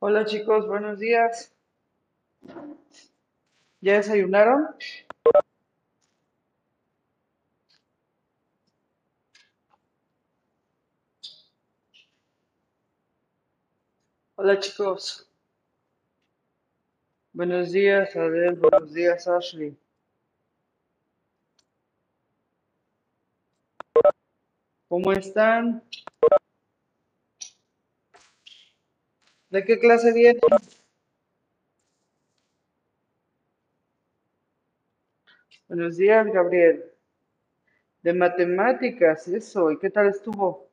Hola chicos, buenos días. ¿Ya desayunaron? Hola chicos. Buenos días, Adel. Buenos días, Ashley. ¿Cómo están? ¿De qué clase vienen? Buenos días, Gabriel. De matemáticas, eso. ¿Y qué tal estuvo?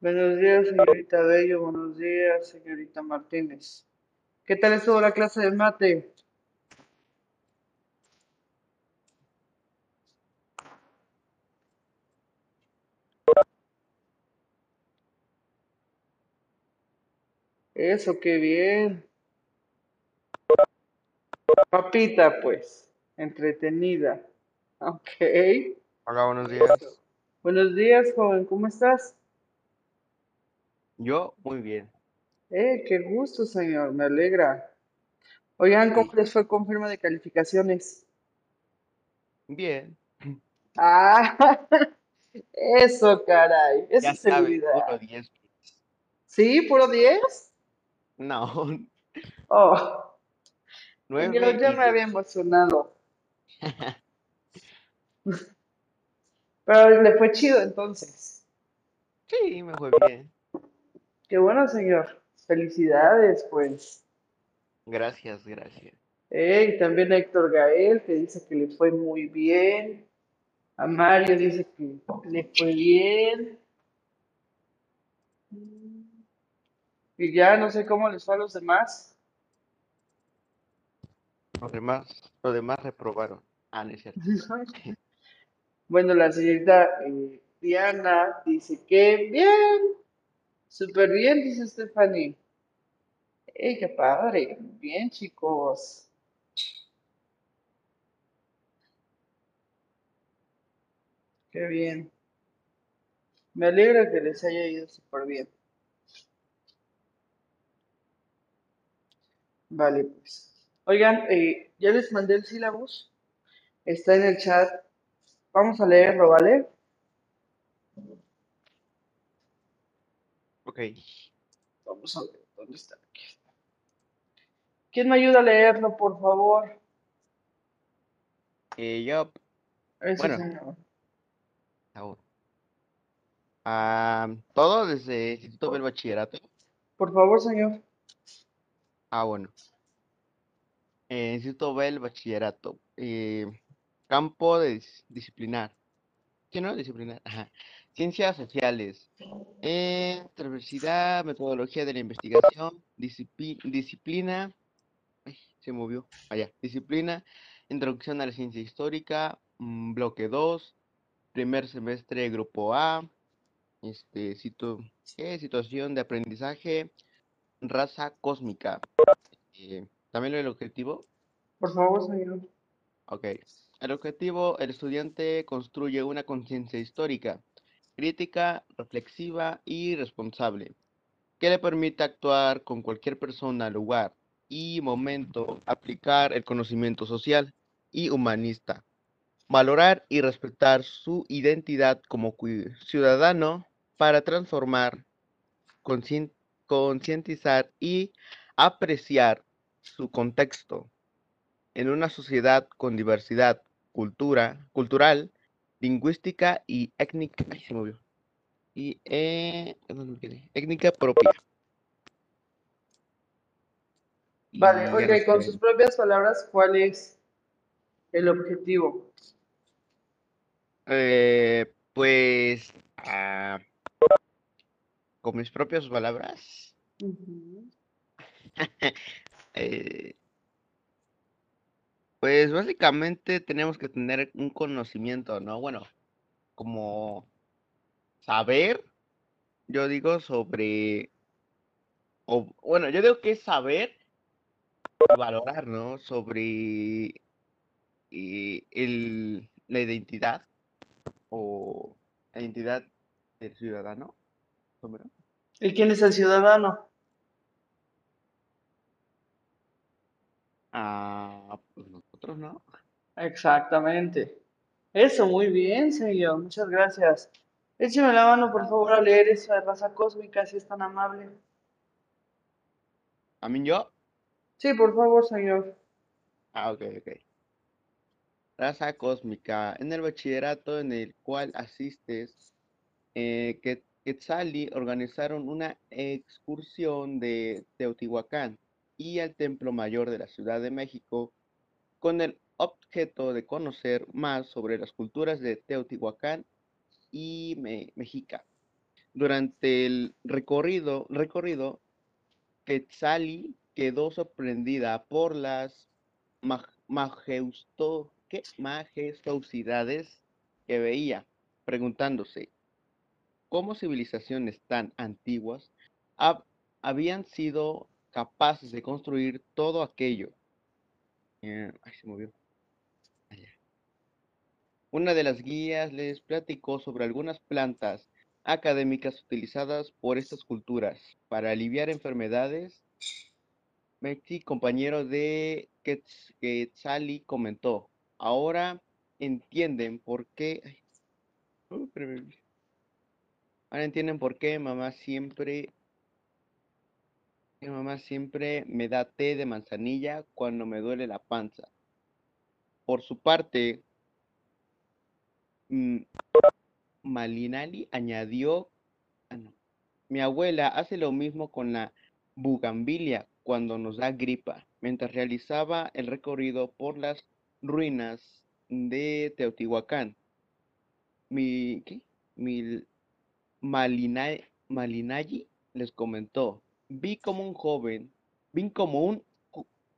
Buenos días, señorita Bello. Buenos días, señorita Martínez. ¿Qué tal estuvo la clase de mate? Eso, qué bien. Papita, pues. Entretenida. Ok. Hola, buenos días. Buenos días, joven. ¿Cómo estás? Yo, muy bien. Eh, qué gusto, señor. Me alegra. Oigan, ¿cómo les fue con firma de calificaciones? bien. Ah, eso, caray. Eso Ya es sabes, puro seguridad. 10. ¿Sí? ¿Puro 10? No, Oh, 9 ya me había 10. emocionado. Pero le fue chido entonces. Sí, me fue bien. Qué bueno, señor. Felicidades, pues. Gracias, gracias. Eh, y también a Héctor Gael, que dice que le fue muy bien. A Mario dice que le fue bien. Y ya no sé cómo les fue a los demás. Los demás, los demás reprobaron. Ah, no es cierto. Bueno, la señorita eh, Diana dice que bien, súper bien, dice Stephanie. ¡Ey, qué padre! Bien, chicos. Qué bien. Me alegra que les haya ido súper bien. Vale, pues. Oigan, eh, ya les mandé el sílabus. Está en el chat. Vamos a leerlo, ¿vale? Ok. Vamos a ver, ¿dónde está? Aquí está. ¿Quién me ayuda a leerlo, por favor? Eh, yo, bueno, señor. ahora. Ah, todo desde el Instituto del Bachillerato. por favor, señor. Ah, bueno. Eh, Instituto del Bachillerato. Eh, campo de dis- disciplinar. ¿Qué no? Disciplinar. Ajá. Ciencias sociales. Eh, metodología de la investigación, disciplina, ay, se movió, allá, disciplina, introducción a la ciencia histórica, mm, bloque 2, primer semestre, grupo A, este, situ- ¿qué? situación de aprendizaje, raza cósmica. Eh, También lo del objetivo, Por favor, señor. ok. El objetivo, el estudiante construye una conciencia histórica, crítica, reflexiva y responsable que le permita actuar con cualquier persona, lugar y momento, aplicar el conocimiento social y humanista, valorar y respetar su identidad como ciudadano para transformar, conscien- concientizar y apreciar su contexto en una sociedad con diversidad cultura, cultural, lingüística y étnica, ay, se movió, y eh, étnica propia. Vale, Y oiga, con sus sé. propias palabras, ¿cuál es el objetivo? Eh, pues, ah, con mis propias palabras, eh, pues básicamente tenemos que tener un conocimiento, ¿no? Bueno, como saber, yo digo sobre, o bueno, yo digo que es saber valorar, ¿no? Sobre eh, el, la identidad o identidad del ciudadano. ¿Y quién es el ciudadano? Ah, pues nosotros no. Exactamente. Eso, muy bien, señor. Muchas gracias. Écheme la mano, por favor, a leer eso de raza cósmica, si es tan amable. ¿A mí yo? Sí, por favor, señor. Ah, ok, ok. Raza cósmica. En el bachillerato en el cual asistes, eh, que Quetzali organizaron una excursión de Teotihuacán y al Templo Mayor de la Ciudad de México con el objeto de conocer más sobre las culturas de Teotihuacán y Mexica. Durante el recorrido, recorrido Quetzali quedó sorprendida por las majestuosidades que veía, preguntándose cómo civilizaciones tan antiguas habían sido capaces de construir todo aquello. Eh, se movió. Una de las guías les platicó sobre algunas plantas académicas utilizadas por estas culturas para aliviar enfermedades. Mexi, compañero de Quetzali, comentó, ahora entienden por qué... ahora entienden por qué mamá siempre mi mamá siempre me da té de manzanilla cuando me duele la panza. Por su parte, mm, Malinali añadió, ah, mi abuela hace lo mismo con la bugambilia cuando nos da gripa, mientras realizaba el recorrido por las ruinas de Teotihuacán. Mi, ¿qué? Mi Malinali les comentó, vi como un joven, vi como un,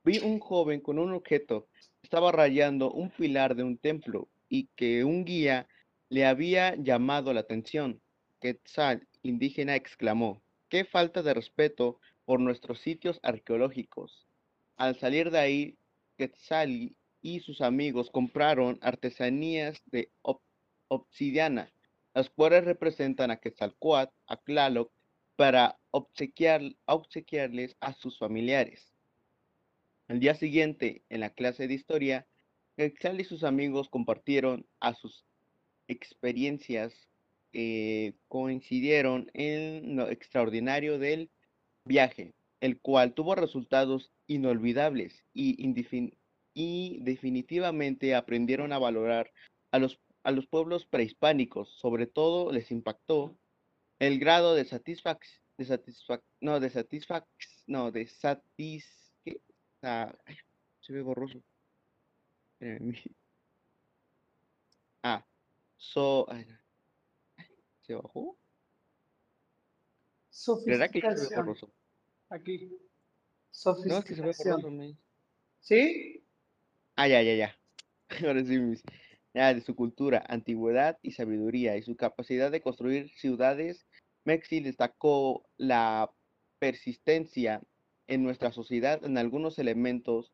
vi un joven con un objeto, estaba rayando un pilar de un templo y que un guía le había llamado la atención. Quetzal, indígena, exclamó, qué falta de respeto por nuestros sitios arqueológicos. Al salir de ahí, Quetzal y sus amigos compraron artesanías de obsidiana, las cuales representan a Quetzalcoatl, a Tlaloc para obsequiar, obsequiarles a sus familiares. El día siguiente, en la clase de historia, Quetzal y sus amigos compartieron sus experiencias que coincidieron en lo extraordinario del viaje, el cual tuvo resultados inolvidables y, y definitivamente aprendieron a valorar a los, a los pueblos prehispánicos. Sobre todo les impactó el grado de satisfac de satisfac no, de satisfac no, de satis ¿qué? Ah, se ve borroso. Ah, so, ¿se bajó? ¿Verdad que se ve borroso? Aquí. No, es que se ve borroso. ¿Sí? Ah, ya, ya, ya. Ahora sí, mis de su cultura, antigüedad y sabiduría y su capacidad de construir ciudades, Mexi destacó la persistencia en nuestra sociedad en algunos elementos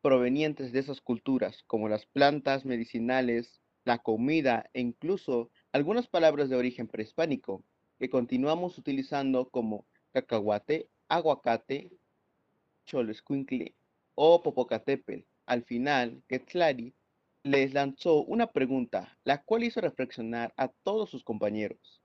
provenientes de esas culturas, como las plantas medicinales, la comida e incluso algunas palabras de origen prehispánico que continuamos utilizando como cacahuate, aguacate, cholescuincle o popocatépetl. Al final, les lanzó una pregunta, la cual hizo reflexionar a todos sus compañeros.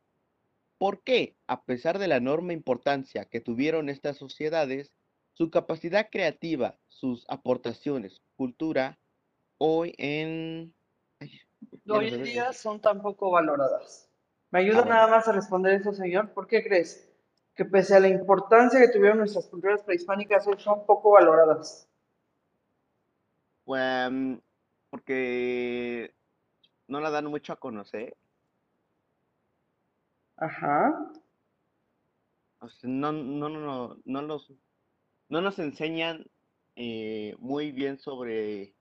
¿Por qué, a pesar de la enorme importancia que tuvieron estas sociedades, su capacidad creativa, sus aportaciones, cultura, hoy en... hoy en día son tan poco valoradas? ¿Me ayuda ah, nada más a responder eso, señor? ¿Por qué crees que pese a la importancia que tuvieron nuestras culturas prehispánicas, hoy son poco valoradas? Pues porque no la dan mucho a conocer. Ajá. no, no, no, no, los, no nos enseñan eh, muy bien sobre,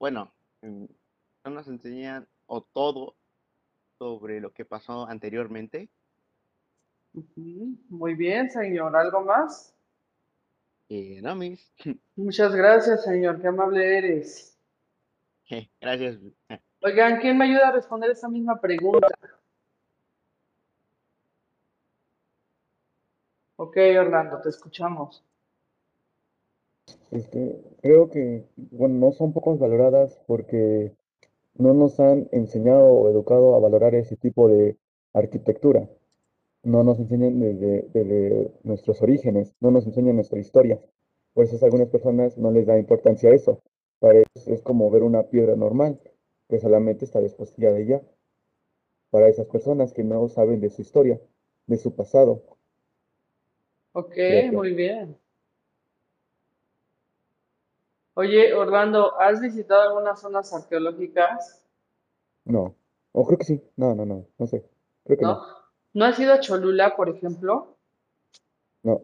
bueno, no nos enseñan o todo sobre lo que pasó anteriormente. Muy bien, señor. ¿Algo más? Eh, no, mis. Muchas gracias, señor. Qué amable eres. Gracias. Oigan, ¿quién me ayuda a responder esa misma pregunta? Ok, Orlando, te escuchamos. Este, creo que, bueno, no son pocos valoradas porque no nos han enseñado o educado a valorar ese tipo de arquitectura. No nos enseñan desde, desde nuestros orígenes, no nos enseñan nuestra historia. Por eso a algunas personas no les da importancia a eso. Para ellos es como ver una piedra normal, que solamente está desposillada de ella. Para esas personas que no saben de su historia, de su pasado. Ok, Gracias. muy bien. Oye, Orlando, ¿has visitado algunas zonas arqueológicas? No. O creo que sí. No, no, no. No sé. Creo que ¿No? no. ¿No has ido a Cholula, por ejemplo? No.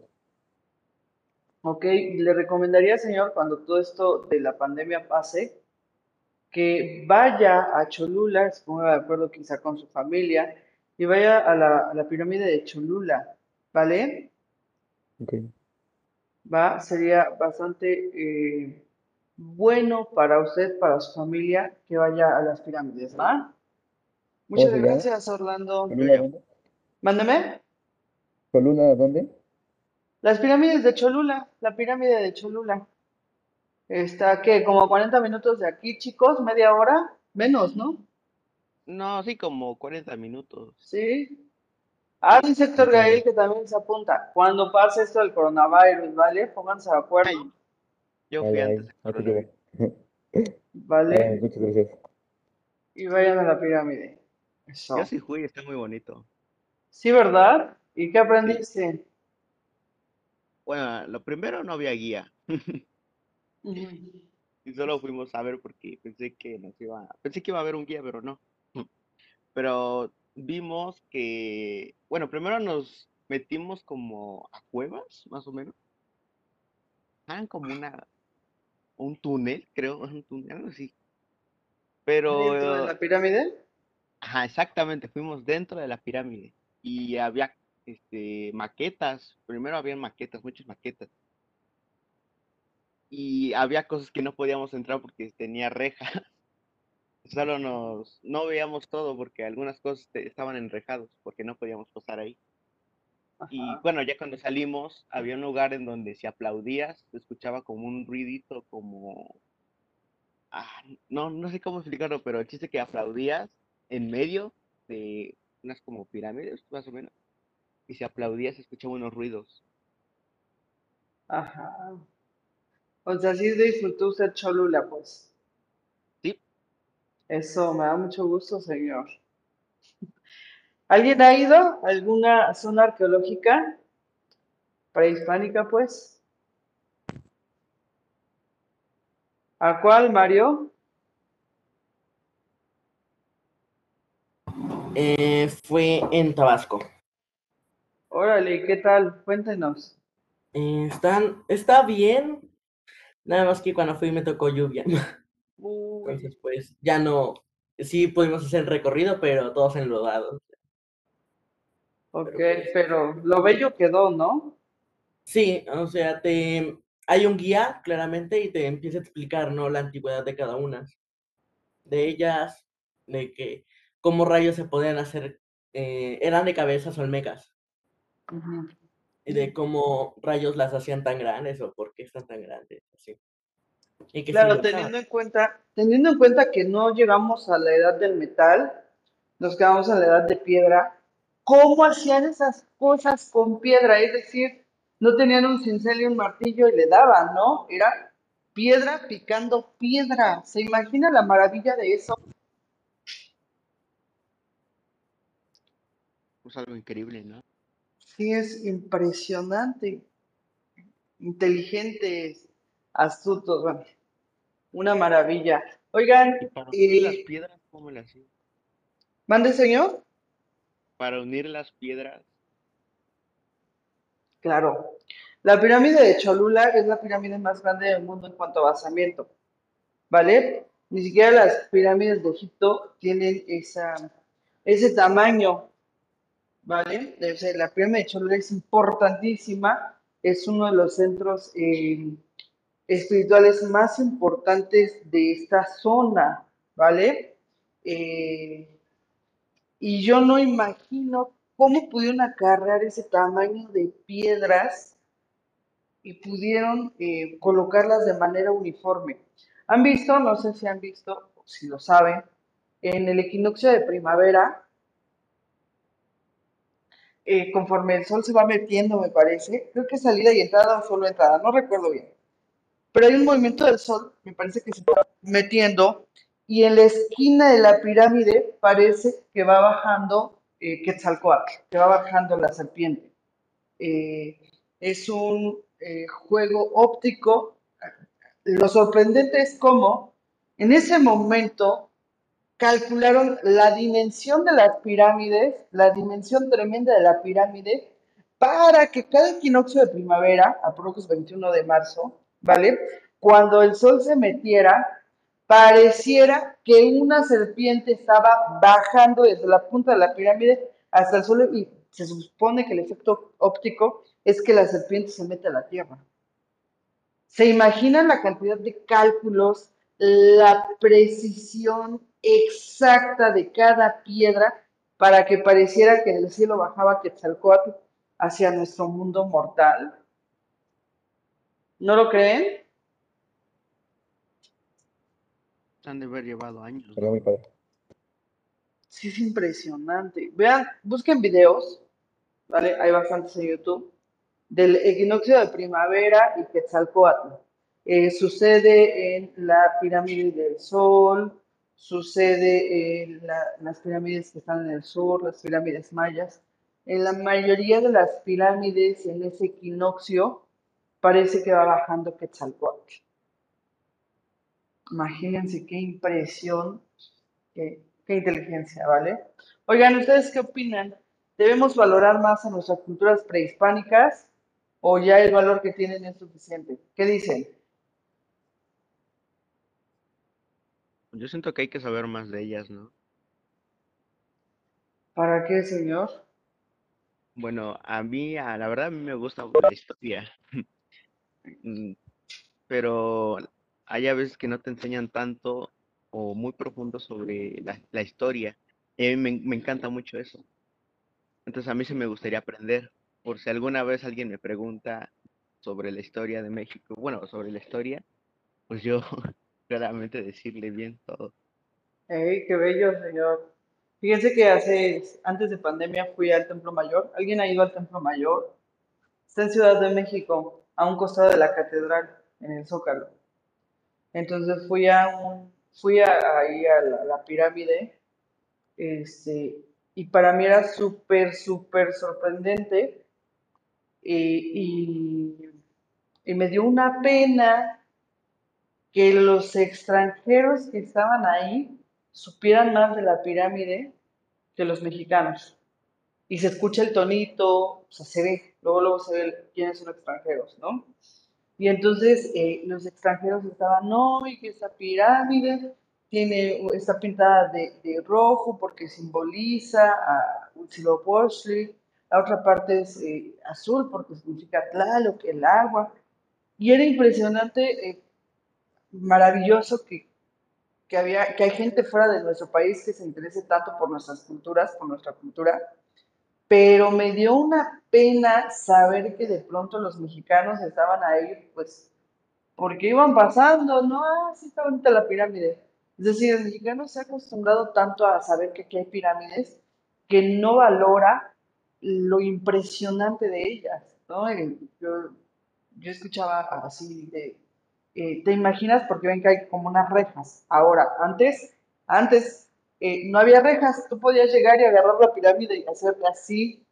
Ok, le recomendaría, señor, cuando todo esto de la pandemia pase, que vaya a Cholula, se ponga de acuerdo quizá con su familia, y vaya a la, a la pirámide de Cholula, ¿vale? Ok. Va, sería bastante eh, bueno para usted, para su familia, que vaya a las pirámides, ¿va? Muchas gracias, Orlando. Mándeme. ¿Coluna dónde? Las pirámides de Cholula, la pirámide de Cholula. Está, ¿qué? Como a 40 minutos de aquí, chicos, media hora, menos, ¿no? No, sí, como 40 minutos. Sí. Ah, dice Héctor. Gael que también se apunta. Cuando pase esto del coronavirus, ¿vale? Pónganse de acuerdo, Ay, yo Ay, fui ay, antes llevo. ¿vale? Ay, muchas gracias. Y vayan a la pirámide. Eso. Yo sí fui, está muy bonito. Sí, ¿verdad? ¿Y qué aprendiste? Bueno, lo primero no había guía. Y solo fuimos a ver porque pensé que nos iba, pensé que iba a haber un guía, pero no. Pero vimos que, bueno, primero nos metimos como a cuevas, más o menos. Eran como una, un túnel, creo, un túnel, algo así. ¿Dentro de Pero, la pirámide? ajá, exactamente, fuimos dentro de la pirámide y había, este, maquetas. Primero había maquetas, muchas maquetas. Y había cosas que no podíamos entrar porque tenía reja. Solo nos, no veíamos todo porque algunas cosas estaban enrejados porque no podíamos pasar ahí. Y Ajá. bueno, ya cuando salimos, había un lugar en donde si aplaudías, se escuchaba como un ruidito, como... ah, no, no sé cómo explicarlo, pero el chiste que aplaudías en medio de unas como pirámides, más o menos. Y si aplaudías, se escuchaban unos ruidos. Ajá. O sea, sí disfrutó usted Cholula, pues. Sí, Eso, me da mucho gusto, señor. ¿Alguien ha ido a alguna zona arqueológica prehispánica, pues? ¿A cuál, Mario? Eh, fue en Tabasco. Órale, ¿qué tal? Cuéntenos. Eh, están, está bien, nada más que cuando fui me tocó lluvia. Uy, Entonces, pues ya no, sí pudimos hacer el recorrido, pero todos enlodados. ok, Pero pues, pero lo bello quedó, ¿no? sí, o sea, te, hay un guía claramente y te empieza a explicar, ¿no? La antigüedad de cada una de ellas, de que cómo rayos se podían hacer, eh, eran de cabezas olmecas, Ujú. y de cómo rayos las hacían tan grandes o por qué están tan grandes, así. Y que sí Claro, teniendo en cuenta, teniendo en cuenta que no llegamos a la edad del metal, nos quedamos en la edad de piedra, ¿cómo hacían esas cosas con piedra? Es decir, no tenían un cincel y un martillo y le daban, ¿no? Era piedra picando piedra. ¿Se imagina la maravilla de eso? pues algo increíble, ¿no? Sí, es impresionante. Inteligentes, astutos, bueno, una maravilla. Oigan, Y para unir las piedras, ¿cómo le hacían? mande señor. Para unir las piedras, Claro. La pirámide de Cholula es la pirámide más grande del mundo en cuanto a basamiento, ¿vale? Ni siquiera las pirámides de Egipto tienen esa, ese tamaño, ¿vale? La pirámide de Cholula es importantísima, es uno de los centros eh, espirituales más importantes de esta zona, ¿vale? eh, y yo no imagino cómo pudieron acarrear ese tamaño de piedras y pudieron eh, colocarlas de manera uniforme. ¿Han visto? No sé si han visto, si lo saben, en el equinoccio de primavera, eh, conforme el sol se va metiendo, me parece, creo que salida y entrada o solo entrada, no recuerdo bien. Pero hay un movimiento del sol, me parece que se va metiendo, y en la esquina de la pirámide parece que va bajando eh, Quetzalcoatl, que va bajando la serpiente. Eh, es un eh, juego óptico. Lo sorprendente es cómo en ese momento calcularon la dimensión de las pirámides, la dimensión tremenda de la pirámide, para que cada equinoccio de primavera, aproximadamente 21 de marzo, ¿vale? Cuando el sol se metiera, pareciera que una serpiente estaba bajando desde la punta de la pirámide hasta el suelo y se supone que el efecto óptico es que la serpiente se mete a la tierra. ¿Se imaginan la cantidad de cálculos, la precisión exacta de cada piedra para que pareciera que del cielo bajaba Quetzalcóatl hacia nuestro mundo mortal? ¿No lo creen? Han de haber llevado años. Sería muy padre. Sí, es impresionante. Vean, busquen videos, ¿vale? Hay bastantes en YouTube, del equinoccio de primavera y Quetzalcóatl. Eh, sucede en la pirámide del Sol, sucede en la- las pirámides que están en el sur, las pirámides mayas. En la mayoría de las pirámides en ese equinoccio parece que va bajando Quetzalcóatl. Imagínense qué impresión, qué, qué inteligencia, ¿vale? Oigan, ¿ustedes qué opinan? ¿Debemos valorar más a nuestras culturas prehispánicas o ya el valor que tienen es suficiente? ¿Qué dicen? Yo siento que hay que saber más de ellas, ¿no? ¿Para qué, señor? Bueno, a mí, a la verdad, a mí me gusta la historia. Mm, Pero hay a veces que no te enseñan tanto o muy profundo sobre la, la historia. Y a mí me, me encanta mucho eso. Entonces a mí sí me gustaría aprender. Por si alguna vez alguien me pregunta sobre la historia de México, bueno, sobre la historia, pues yo claramente decirle bien todo. ¡Ey, qué bello, señor! Fíjense que hace, antes de pandemia fui al Templo Mayor. ¿Alguien ha ido al Templo Mayor? Está en Ciudad de México, a un costado de la catedral, en el Zócalo. Entonces fui a un, fui a- ahí a la, la pirámide, este, y para mí era súper, súper sorprendente, eh, y, y me dio una pena que los extranjeros que estaban ahí supieran más de la pirámide que los mexicanos. Y se escucha el tonito, o sea, se ve, luego, luego se ve quiénes son extranjeros, ¿no? Y entonces eh, los extranjeros estaban, no, y que esta pirámide tiene, está pintada de, de rojo porque simboliza a Huitzilopochtli, la otra parte es eh, azul porque significa Tlaloc, el agua. Y era impresionante, eh, maravilloso que, que, había, que hay gente fuera de nuestro país que se interese tanto por nuestras culturas, por nuestra cultura, pero me dio una pena saber que de pronto los mexicanos estaban ahí, pues, porque iban pasando, ¿no? Ah, sí está bonita la pirámide. Es decir, el mexicano se ha acostumbrado tanto a saber que aquí hay pirámides que no valora lo impresionante de ellas, ¿no? Yo, yo escuchaba así de, eh, ¿te imaginas? Porque ven que hay como unas rejas. Ahora, antes, antes eh, no había rejas, tú podías llegar y agarrar la pirámide y hacerla así,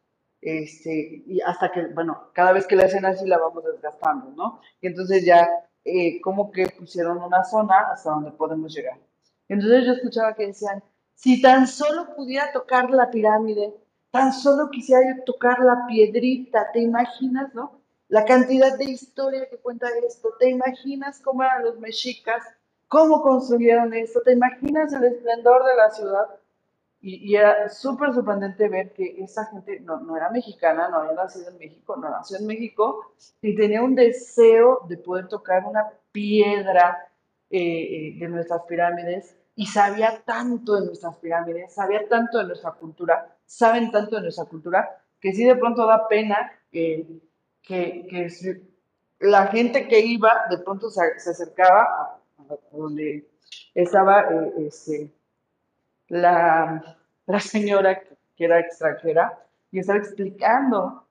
este, y hasta que, bueno, cada vez que la hacen así la vamos desgastando, ¿no? Y entonces ya eh, como que pusieron una zona hasta donde podemos llegar. Entonces yo escuchaba que decían, si tan solo pudiera tocar la pirámide, tan solo quisiera yo tocar la piedrita, ¿te imaginas, no? La cantidad de historia que cuenta esto, ¿te imaginas cómo eran los mexicas? ¿Cómo construyeron esto? ¿Te imaginas el esplendor de la ciudad? Y, y era súper sorprendente ver que esa gente no, no era mexicana, no había nacido en México, no nació en México, y tenía un deseo de poder tocar una piedra eh, eh, de nuestras pirámides y sabía tanto de nuestras pirámides, sabía tanto de nuestra cultura, saben tanto de nuestra cultura, que sí de pronto da pena que, que, la gente que iba de pronto se, acercaba a, donde estaba eh, este, la, la señora que era extranjera y estaba explicando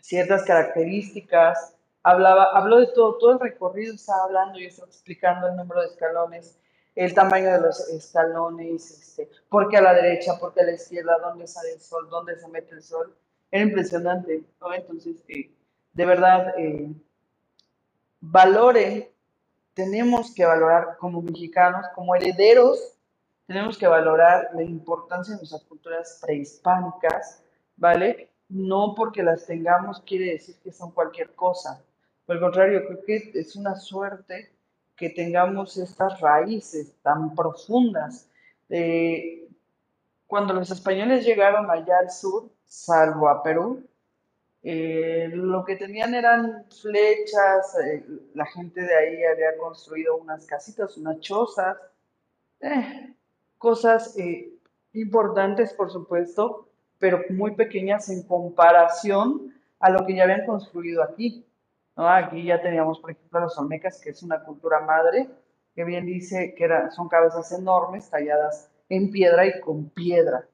ciertas características, hablaba, habló de todo, todo el recorrido estaba hablando y estaba explicando el número de escalones, el tamaño de los escalones, este, por qué a la derecha, por qué a la izquierda, dónde sale el sol, dónde se mete el sol. Era impresionante, ¿no? Entonces, eh, de verdad, eh, valoren, tenemos que valorar como mexicanos, como herederos, tenemos que valorar la importancia de nuestras culturas prehispánicas, ¿vale? No porque las tengamos quiere decir que son cualquier cosa. Por el contrario, creo que es una suerte que tengamos estas raíces tan profundas. Cuando los españoles llegaron allá al sur, salvo a Perú, eh, lo que tenían eran flechas, eh, la gente de ahí había construido unas casitas, unas chozas, eh, cosas importantes, por supuesto, pero muy pequeñas en comparación a lo que ya habían construido aquí. Aquí ya teníamos, por ejemplo, los olmecas, que es una cultura madre, que bien dice que son cabezas enormes talladas en piedra y con piedra.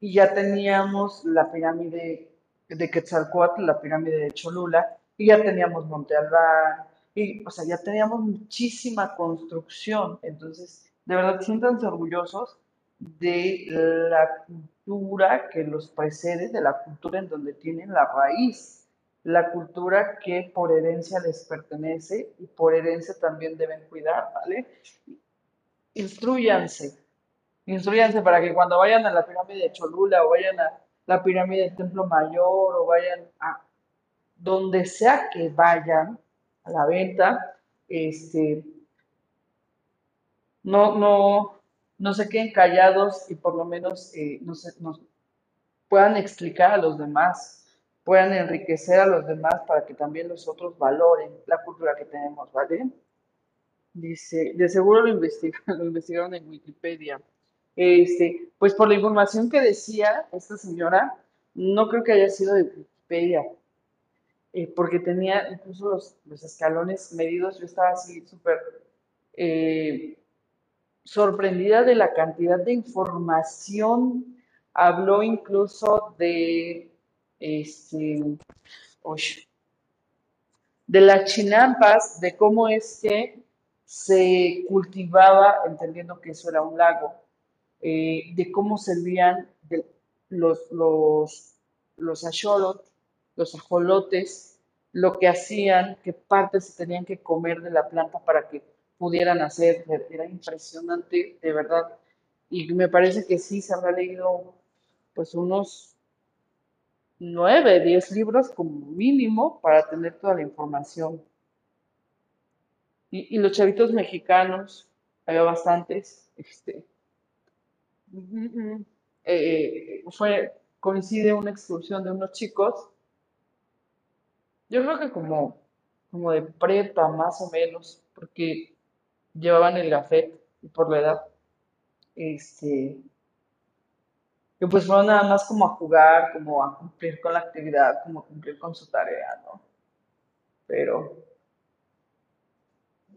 Y ya teníamos la pirámide de Quetzalcoatl, la pirámide de Cholula, y ya teníamos Monte Albán, y, o sea, ya teníamos muchísima construcción. Entonces, de verdad, siéntanse orgullosos de la cultura que los precede, de la cultura en donde tienen la raíz la cultura que por herencia les pertenece y por herencia también deben cuidar, ¿vale? Instruyanse, instruyanse para que cuando vayan a la pirámide de Cholula o vayan a la pirámide del Templo Mayor o vayan a donde sea que vayan a la venta, este, no, no, no se queden callados y por lo menos eh, nos puedan explicar a los demás puedan enriquecer a los demás para que también los otros valoren la cultura que tenemos, ¿vale? Dice, de seguro lo, lo investigaron en Wikipedia. Este, pues por la información que decía esta señora, no creo que haya sido de Wikipedia, eh, porque tenía incluso los, los, escalones medidos, yo estaba así súper eh, sorprendida de la cantidad de información. Habló incluso de este, de las chinampas, de cómo es que se cultivaba, entendiendo que eso era un lago, eh, de cómo servían los, los, los los ajolotes, lo que hacían, qué partes se tenían que comer de la planta para que pudieran hacer. Era impresionante, de verdad. Y me parece que sí se habrá leído pues unos 9, 10 libros como mínimo para tener toda la información. Y, los chavitos mexicanos, había bastantes, este, eh, fue, coincide una excursión de unos chicos, yo creo que como, como de prepa más o menos, porque llevaban el gafet y por la edad, este, que pues fueron nada más como a jugar, como a cumplir con la actividad, como a cumplir con su tarea, ¿no? Pero,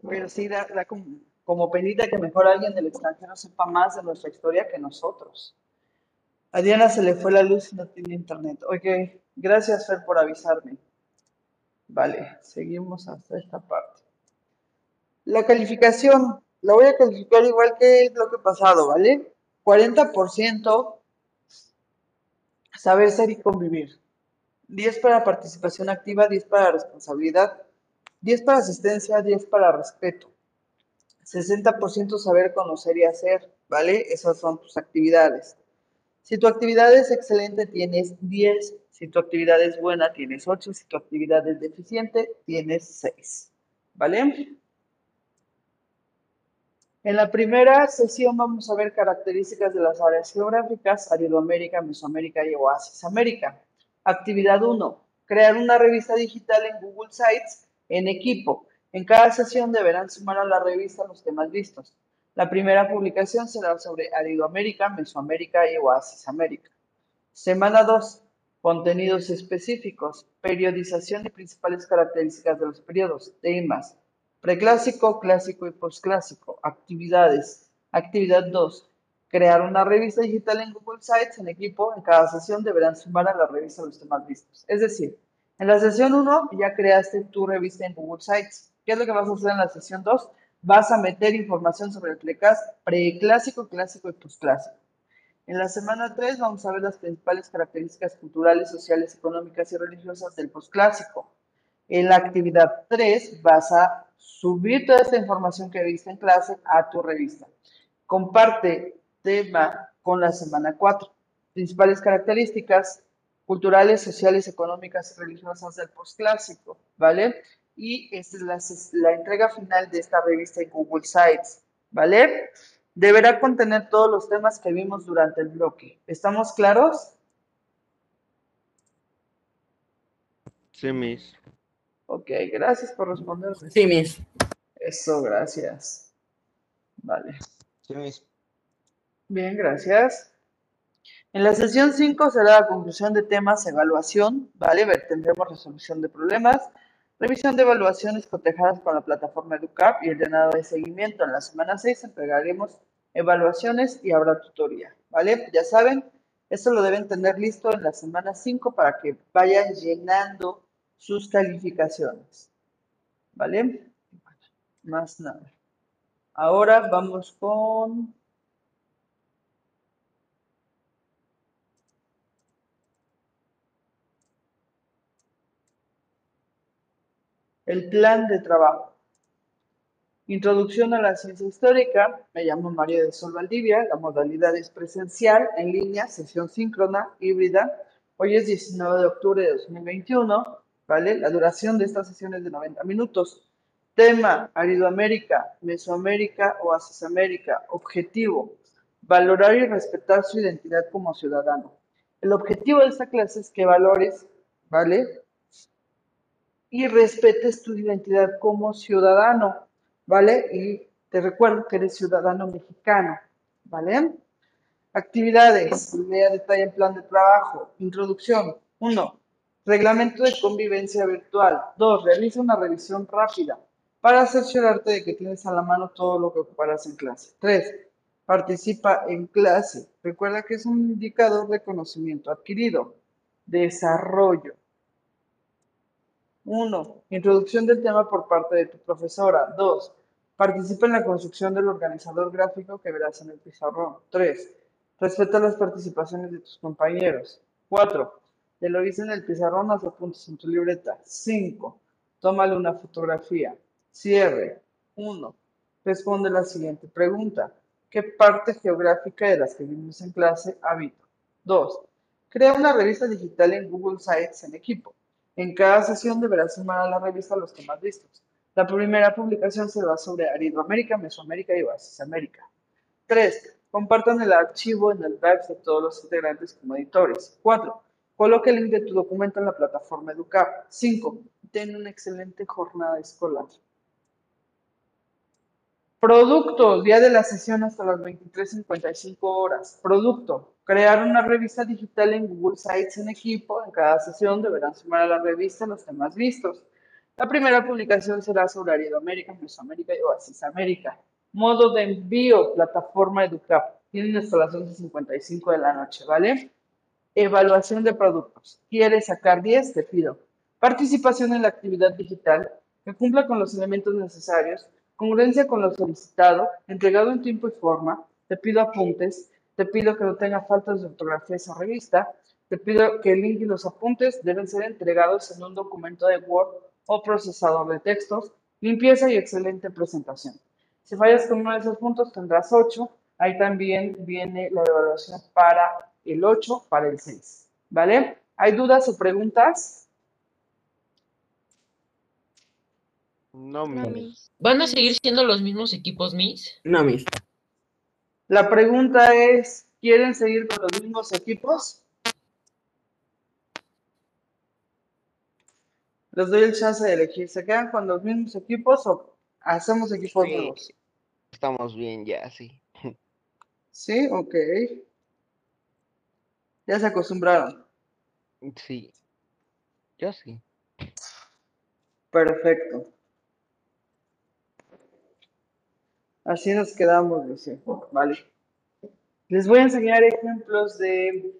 pero sí da, como, como penita que mejor alguien del extranjero sepa más de nuestra historia que nosotros. A Diana se le fue la luz y no tiene internet. Oye, gracias Fer por avisarme. Vale, seguimos hasta esta parte. La calificación, la voy a calificar igual que lo que pasado, ¿vale? 40% Saber ser y convivir. 10 para participación activa, 10 para responsabilidad, 10 para asistencia, 10 para respeto. 60% saber, conocer y hacer, ¿vale? Esas son tus actividades. Si tu actividad es excelente, tienes 10. Si tu actividad es buena, tienes 8. Si tu actividad es deficiente, tienes 6. ¿Vale? En la primera sesión vamos a ver características de las áreas geográficas, Aridoamérica, Mesoamérica y Oasis América. Actividad 1. Crear una revista digital en Google Sites en equipo. En cada sesión deberán sumar a la revista los temas vistos. La primera publicación será sobre Aridoamérica, Mesoamérica y Oasis América. Semana 2. Contenidos específicos. Periodización de principales características de los periodos. Temas. Preclásico, clásico y posclásico. Actividades. Actividad 2. Crear una revista digital en Google Sites en equipo. En cada sesión deberán sumar a la revista los temas vistos. Es decir, en la sesión 1 ya creaste tu revista en Google Sites. ¿Qué es lo que vas a hacer en la sesión 2? Vas a meter información sobre el preclásico, clásico y postclásico. En la semana 3 vamos a ver las principales características culturales, sociales, económicas y religiosas del postclásico. En la actividad 3 vas a subir toda esta información que viste en clase a tu revista. Comparte tema con la semana 4. Principales características culturales, sociales, económicas y religiosas del postclásico, ¿vale? Y esta es la, entrega final de esta revista en Google Sites, ¿vale? Deberá contener todos los temas que vimos durante el bloque. ¿Estamos claros? Sí, Miss. Ok, gracias por responder. Sí, Miss. Eso, gracias. Vale. Sí, Miss. Bien, gracias. En la sesión 5 será la conclusión de temas, evaluación, ¿vale? Tendremos resolución de problemas, revisión de evaluaciones cotejadas con la plataforma EduCap y el llenado de seguimiento. En la semana 6 entregaremos evaluaciones y habrá tutoría, ¿vale? Ya saben, esto lo deben tener listo en la semana 5 para que vayan llenando sus calificaciones, ¿vale? Más nada. Ahora vamos con El plan de trabajo. Introducción a la ciencia histórica. Me llamo María de Sol Valdivia. La modalidad es presencial, en línea, sesión síncrona, híbrida. Hoy es 19 de octubre de 2021. ¿Vale? La duración de esta sesión es de 90 minutos. Tema, Aridoamérica, Mesoamérica, América. Objetivo, valorar y respetar su identidad como ciudadano. El objetivo de esta clase es que valores, ¿vale? Y respetes tu identidad como ciudadano, ¿vale? Y te recuerdo que eres ciudadano mexicano, ¿vale? Actividades, lea detalle plan de trabajo. Introducción. 1. Reglamento de convivencia virtual. 2. Realiza una revisión rápida para asegurarte de que tienes a la mano todo lo que ocuparás en clase. 3. Participa en clase. Recuerda que es un indicador de conocimiento adquirido. Desarrollo. 1. Introducción del tema por parte de tu profesora. 2. Participa en la construcción del organizador gráfico que verás en el pizarrón. 3. Respeta las participaciones de tus compañeros. 4. Te lo hice en el pizarrón, haz apuntes en tu libreta. 5. Tómale una fotografía. Cierre. 1. Responde la siguiente pregunta. ¿Qué parte geográfica de las que vimos en clase habito? 2. Crea una revista digital en Google Sites en equipo. En cada sesión deberás sumar a la revista los temas listos. La primera publicación será sobre Aridoamérica, Mesoamérica y Oasis América. 3. Compartan el archivo en el Drive de todos los integrantes como editores. 4. Coloque el link de tu documento en la plataforma Educar. 5. Ten una excelente jornada escolar. Producto, día de la sesión hasta las 23.55 horas. Producto, crear una revista digital en Google Sites en equipo. En cada sesión deberán sumar a la revista los temas vistos. La primera publicación será sobre Aridoamérica, Mesoamérica y Oasis América. Modo de envío, plataforma Educap. Tienen instalación de 55 de la noche, ¿vale? Evaluación de productos. ¿Quieres sacar 10? Te pido. Participación en la actividad digital que cumpla con los elementos necesarios Congruencia con lo solicitado, entregado en tiempo y forma, te pido apuntes, te pido que no tenga faltas de ortografía esa revista, te pido que el link y los apuntes deben ser entregados en un documento de Word o procesador de textos, limpieza y excelente presentación. Si fallas con uno de esos puntos tendrás 8, ahí también viene la evaluación para el 8, para el 6, ¿vale? ¿Hay dudas o preguntas? No, Miss. ¿Van a seguir siendo los mismos equipos, Miss? No, Miss. La pregunta es, ¿quieren seguir con los mismos equipos? Les doy el chance de elegir. ¿Se quedan con los mismos equipos o hacemos equipos nuevos? estamos bien ya, sí. Sí, ok. Ya se acostumbraron. Sí. Yo sí. Perfecto. Así nos quedamos, dice. Vale. Les voy a enseñar ejemplos de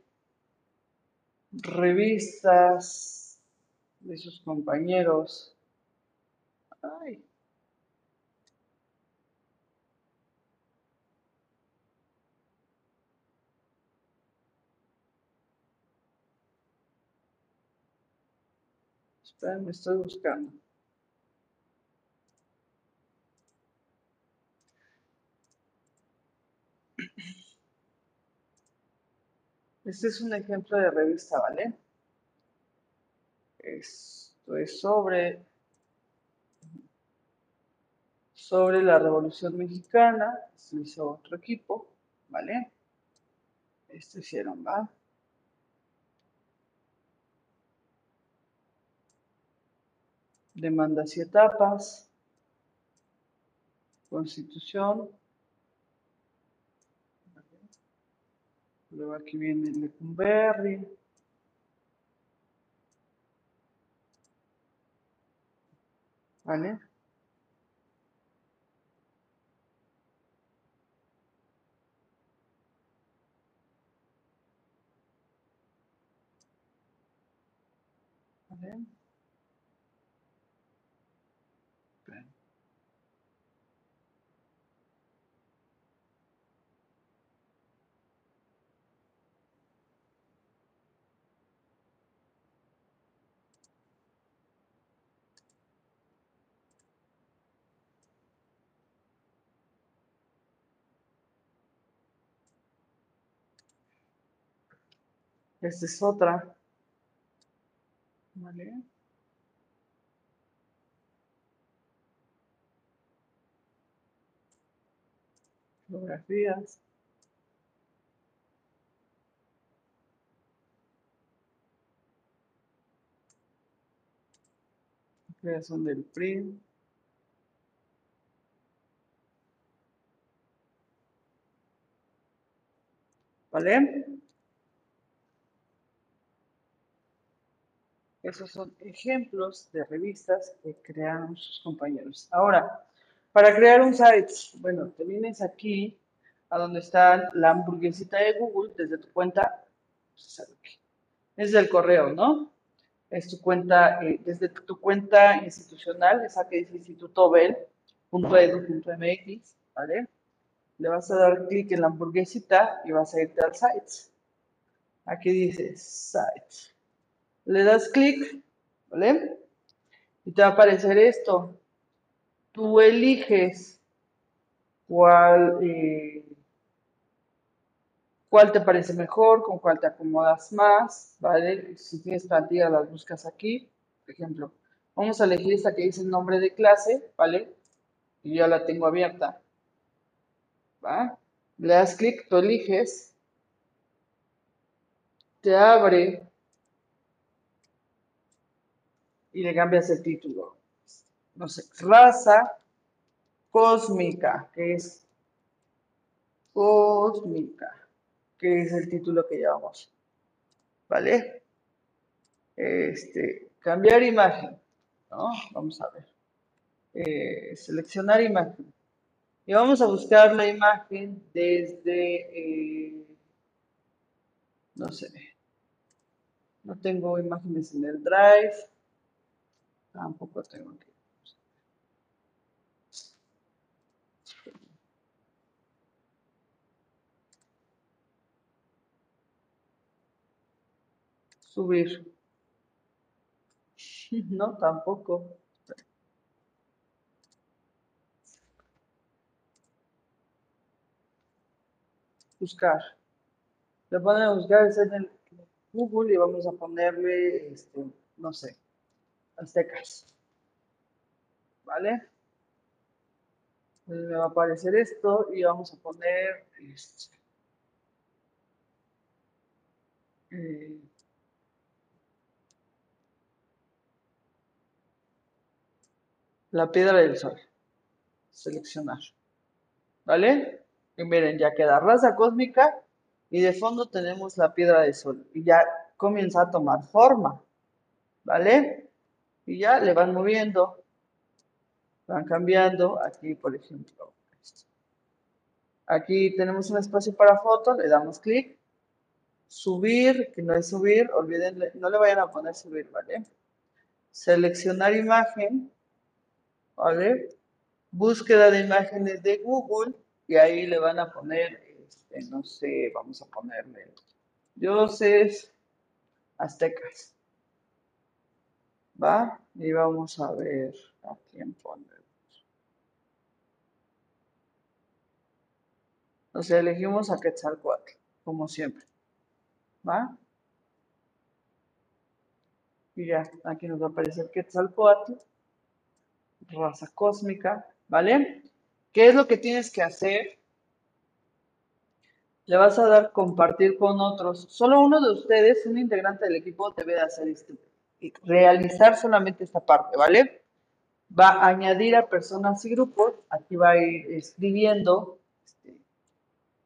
revistas de sus compañeros. Ay. Esperen, me estoy buscando. Este es un ejemplo de revista, ¿vale? Esto es sobre, sobre la Revolución Mexicana. Esto hizo otro equipo, ¿vale? Esto hicieron, ¿va? Demandas y etapas. Constitución. Luego aquí viene Lecumberri. ¿Vale? ¿Vale? Esta es otra. ¿Vale? Fotografías. Creación del PRI. ¿Vale? Esos son ejemplos de revistas que crearon sus compañeros. Ahora, para crear un site, bueno, te vienes aquí a donde está la hamburguesita de Google desde tu cuenta, desde el correo, ¿no? Es tu cuenta, eh, desde tu cuenta institucional, esa que dice institutobel.edu.mx, ¿vale? Le vas a dar clic en la hamburguesita y vas a irte al site. Aquí dice site le das clic, ¿vale? Y te va a aparecer esto. Tú eliges cuál, eh, cuál te parece mejor, con cuál te acomodas más, ¿vale? Si tienes plantillas, las buscas aquí. Por ejemplo, vamos a elegir esta que dice nombre de clase, ¿vale? Y ya la tengo abierta. ¿Va? Le das clic, tú eliges. Te abre y le cambias el título. No sé, raza cósmica, que es cósmica, que es el título que llevamos. ¿Vale? Este, cambiar imagen, ¿no? Vamos a ver. Eh, seleccionar imagen. Y vamos a buscar la imagen desde, eh, no sé, no tengo imágenes en el Drive. Tampoco tengo que. Subir. No, tampoco. Buscar. Le ponemos buscar en el Google y vamos a ponerle, este, no sé, aztecas. ¿Vale? me va a aparecer esto y vamos a poner este, eh, la piedra del sol. Seleccionar. ¿vale? Y miren, ya queda raza cósmica y de fondo tenemos la piedra de sol y ya comienza a tomar forma, ¿vale? Y ya le van moviendo, van cambiando, aquí por ejemplo, aquí tenemos un espacio para foto, le damos clic, subir, que no es subir, olviden, no le vayan a poner subir, ¿vale? Seleccionar imagen, ¿vale? Búsqueda de imágenes de Google y ahí le van a poner, este, no sé, vamos a ponerle dioses aztecas. ¿Va? Y vamos a ver a quién ponemos. Sea, elegimos a Quetzalcoatl, como siempre. ¿Va? Y ya, aquí nos va a aparecer Quetzalcoatl, raza cósmica, ¿vale? ¿Qué es lo que tienes que hacer? Le vas a dar compartir con otros. Solo uno de ustedes, un integrante del equipo, debe de hacer este, realizar solamente esta parte, ¿vale? Va a añadir a personas y grupos. Aquí va a ir escribiendo este,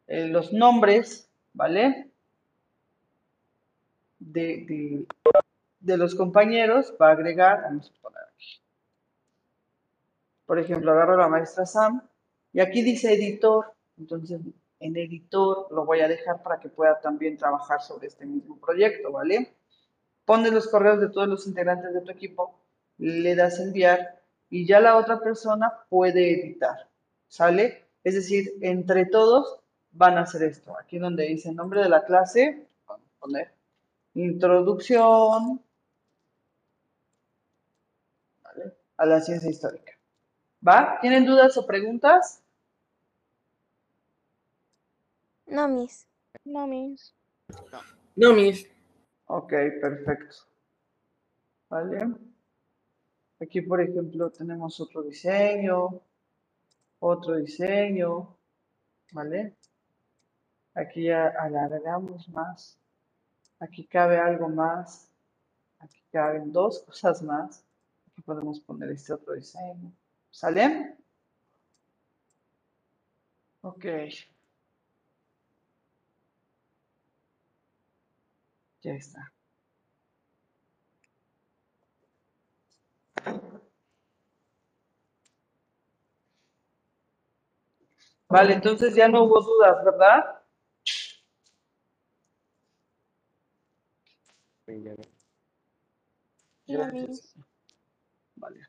eh, los nombres, ¿vale? De, de, de, los compañeros. Va a agregar, vamos a poner aquí. Por ejemplo, agarro a la maestra Sam y aquí dice editor. Entonces, en editor lo voy a dejar para que pueda también trabajar sobre este mismo proyecto, ¿vale? Pones los correos de todos los integrantes de tu equipo, le das enviar y ya la otra persona puede editar, ¿sale? Es decir, entre todos van a hacer esto. Aquí donde dice el nombre de la clase, vamos a poner introducción ¿vale? a la ciencia histórica. ¿Va? ¿Tienen dudas o preguntas? No, Miss. No, Miss. No, Miss. Ok, perfecto. ¿Vale? Aquí, por ejemplo, tenemos otro diseño, otro diseño, ¿vale? Aquí ya alargamos más. Aquí cabe algo más. Aquí caben dos cosas más. Aquí podemos poner este otro diseño. ¿Sale? Ok. Ya está. Vale, entonces ya no hubo dudas, ¿verdad? Gracias. Vale.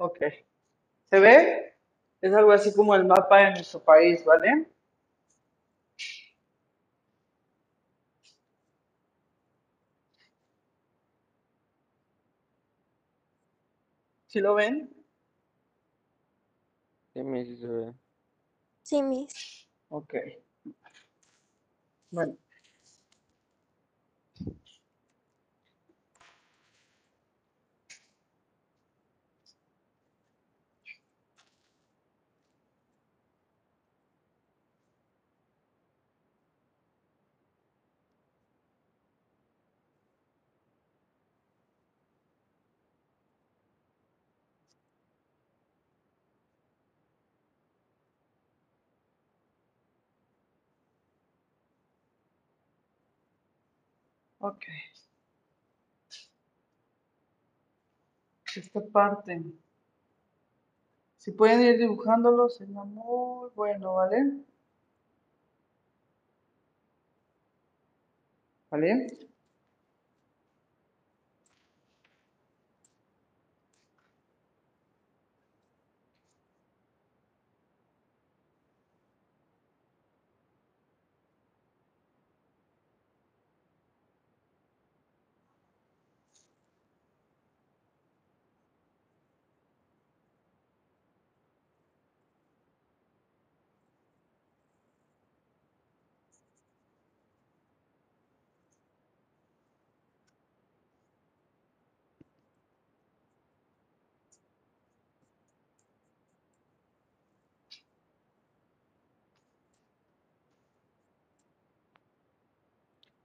Ok. ¿Se ve? Es algo así como el mapa de nuestro país, ¿vale? ¿Sí lo ven? Sí, me sí se ve. Sí, Miss. Ok. Bueno. Ok. Esta parte. Si pueden ir dibujándolo, sería muy bueno, ¿vale? ¿Vale?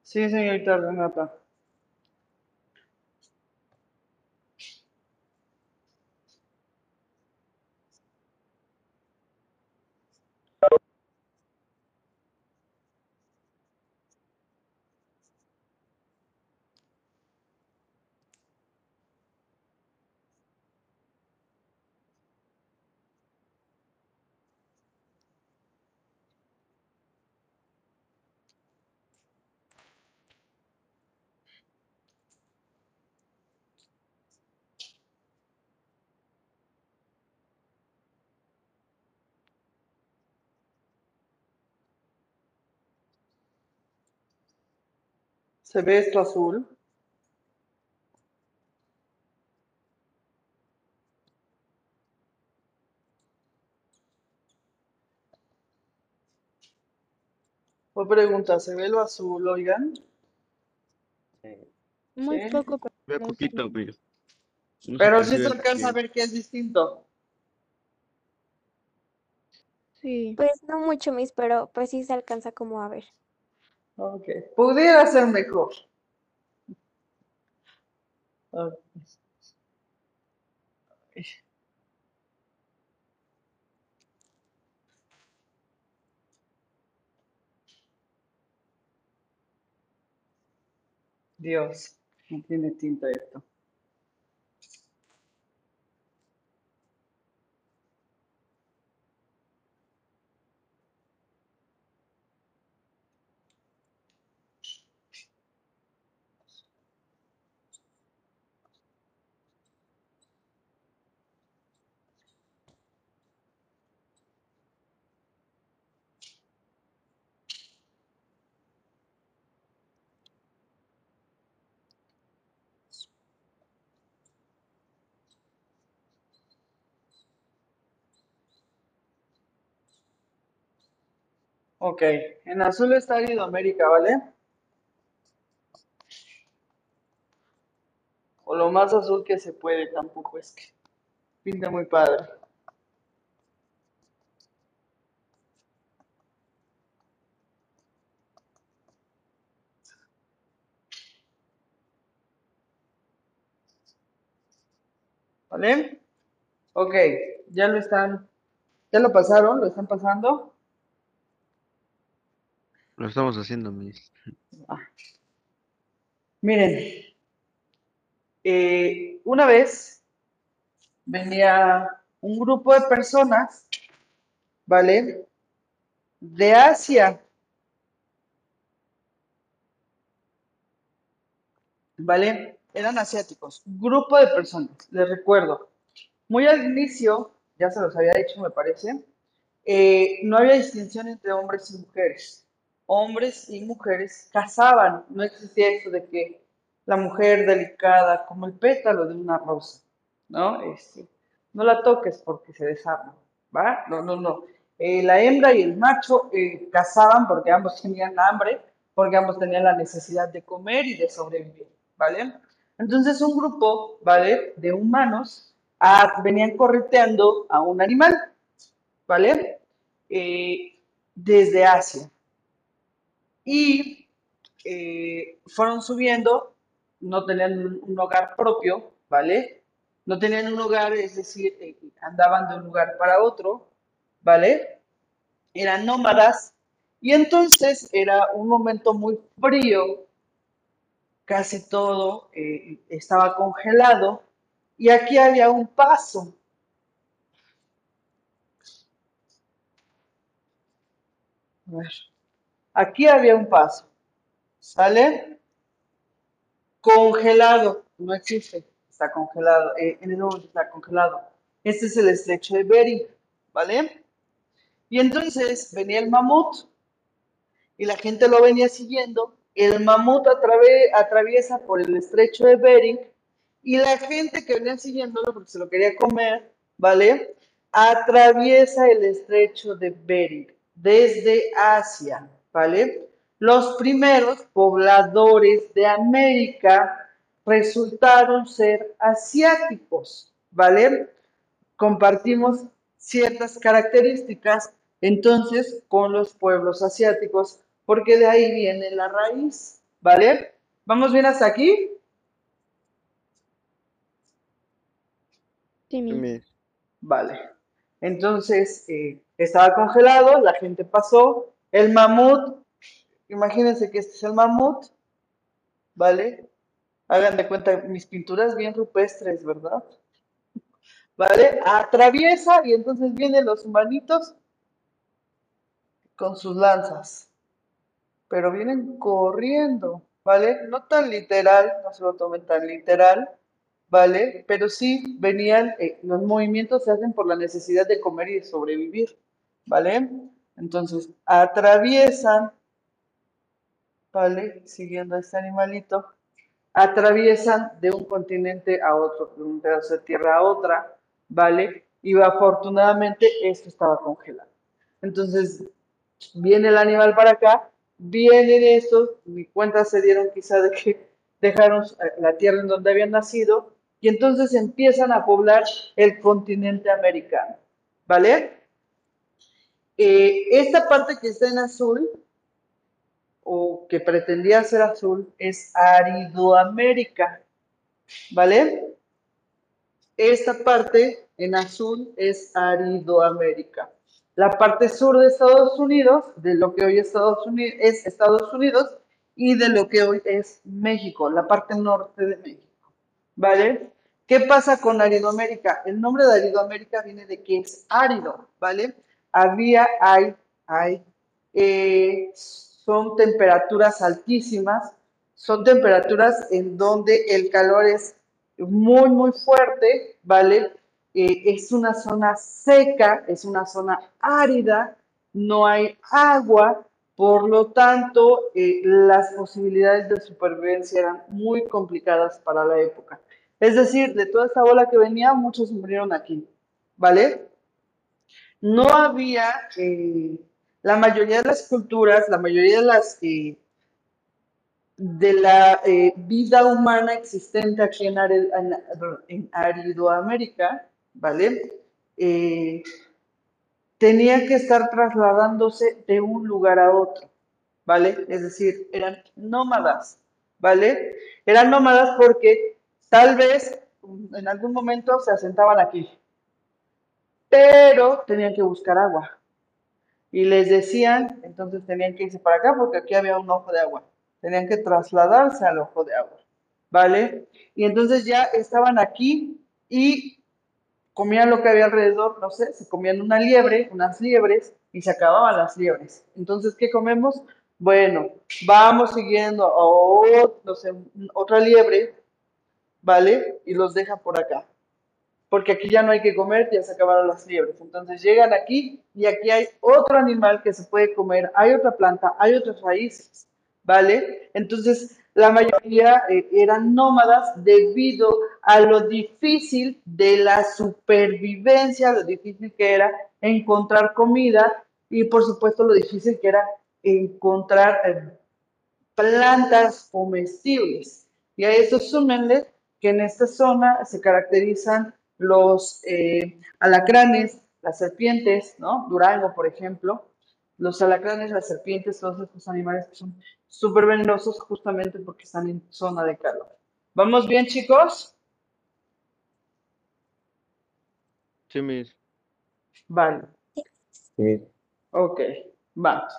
Sí, señorita Renata. ¿Se ve esto azul? O pregunta, ¿se ve lo azul, oigan? Muy Sí. poco, Ve pero poquito, se Pero sí se alcanza a ver que es distinto. Sí. Pues no mucho, Miss, pero pues sí se alcanza como a ver. Ok. Pudiera ser mejor. Dios, no tiene tinta esto. Ok, en azul está América, ¿vale? O lo más azul que se puede, tampoco es que pinta muy padre. ¿Vale? Ok, ya lo están, ya lo pasaron, lo están pasando. Lo estamos haciendo, mis. Miren, eh, una vez venía un grupo de personas, ¿vale? De Asia, ¿vale? Eran asiáticos, grupo de personas, les recuerdo. Muy al inicio, ya se los había dicho, me parece, eh, no había distinción entre hombres y mujeres. Hombres y mujeres casaban, no existía eso de que la mujer delicada, como el pétalo de una rosa, ¿no? Este, no la toques porque se desarma, ¿va? No, no, no. Eh, la hembra y el macho eh, cazaban porque ambos tenían hambre, porque ambos tenían la necesidad de comer y de sobrevivir, ¿vale? Entonces un grupo, ¿vale? De humanos ah, venían correteando a un animal, ¿vale? Eh, desde Asia. Y eh, fueron subiendo, no tenían un, hogar propio, ¿vale? No tenían un hogar, es decir, eh, andaban de un lugar para otro, ¿vale? Eran nómadas. Y entonces era un momento muy frío, casi todo eh, estaba congelado, y aquí había un paso. A ver. Aquí había un paso. ¿Sale? Congelado. No existe. Está congelado. Eh, en el momento está congelado. Este es el estrecho de Bering. ¿Vale? Y entonces venía el mamut. Y la gente lo venía siguiendo. El mamut atraviesa por el estrecho de Bering. Y la gente que venía siguiéndolo, porque se lo quería comer, ¿vale? Atraviesa el estrecho de Bering desde Asia, ¿vale? Los primeros pobladores de América resultaron ser asiáticos, ¿vale? Compartimos ciertas características entonces con los pueblos asiáticos, porque de ahí viene la raíz, ¿Vale? ¿Vamos bien hasta aquí? Sí. Vale. Entonces, eh, estaba congelado, la gente pasó, el mamut, imagínense que este es el mamut, ¿vale? Hagan de cuenta mis pinturas bien rupestres, ¿verdad? ¿Vale? Atraviesa y entonces vienen los humanitos con sus lanzas, pero vienen corriendo, ¿vale? No tan literal, no se lo tomen tan literal, ¿vale? Pero sí venían, eh, los movimientos se hacen por la necesidad de comer y de sobrevivir, ¿vale? Entonces, atraviesan, ¿vale? Siguiendo a este animalito, atraviesan de un continente a otro, de un pedazo de tierra a otra, ¿vale? Y afortunadamente esto estaba congelado. Entonces, viene el animal para acá, vienen estos, ni cuenta se dieron quizá de que dejaron la tierra en donde habían nacido, y entonces empiezan a poblar el continente americano, ¿vale? Eh, esta parte que está en azul, o que pretendía ser azul, es Aridoamérica, ¿vale? Esta parte en azul es Aridoamérica. La parte sur de Estados Unidos, de lo que hoy es Estados Unidos, y de lo que hoy es México, la parte norte de México. ¿Vale? ¿Qué pasa con Aridoamérica? El nombre de Aridoamérica viene de que es árido, ¿vale? Había, hay, hay, eh, son temperaturas altísimas, son temperaturas en donde el calor es muy, muy fuerte, ¿vale? Eh, es una zona seca, es una zona árida, no hay agua, por lo tanto, eh, las posibilidades de supervivencia eran muy complicadas para la época. Es decir, de toda esta bola que venía, muchos murieron aquí, ¿vale? No había, eh, la mayoría de las culturas, la mayoría de las, eh, de la eh, vida humana existente aquí en, Ari- en, ¿vale? Eh, tenía que estar trasladándose de un lugar a otro, ¿vale? Es decir, eran nómadas, ¿vale? Eran nómadas porque tal vez en algún momento se asentaban aquí, pero tenían que buscar agua. Y les decían, entonces tenían que irse para acá porque aquí había un ojo de agua. Tenían que trasladarse al ojo de agua, ¿vale? Y entonces ya estaban aquí y comían lo que había alrededor, no sé, se comían una liebre, unas liebres, y se acababan las liebres. Entonces, ¿qué comemos? Bueno, vamos siguiendo a no sé, otra liebre, ¿vale? Y los dejan por acá. Porque aquí ya no hay que comer, ya se acabaron las liebres. Entonces llegan aquí y aquí hay otro animal que se puede comer, hay otra planta, hay otras raíces, ¿vale? Entonces, la mayoría eh, eran nómadas debido a lo difícil de la supervivencia, lo difícil que era encontrar comida y por supuesto lo difícil que era encontrar eh, plantas comestibles. Y a eso súmenle que en esta zona se caracterizan los eh, alacranes, las serpientes, ¿no? Durango, por ejemplo. Los alacranes, las serpientes, todos estos animales que son súper venenosos justamente porque están en zona de calor. ¿Vamos bien, chicos? Sí, Miss. Vale. Sí, Ok, vamos.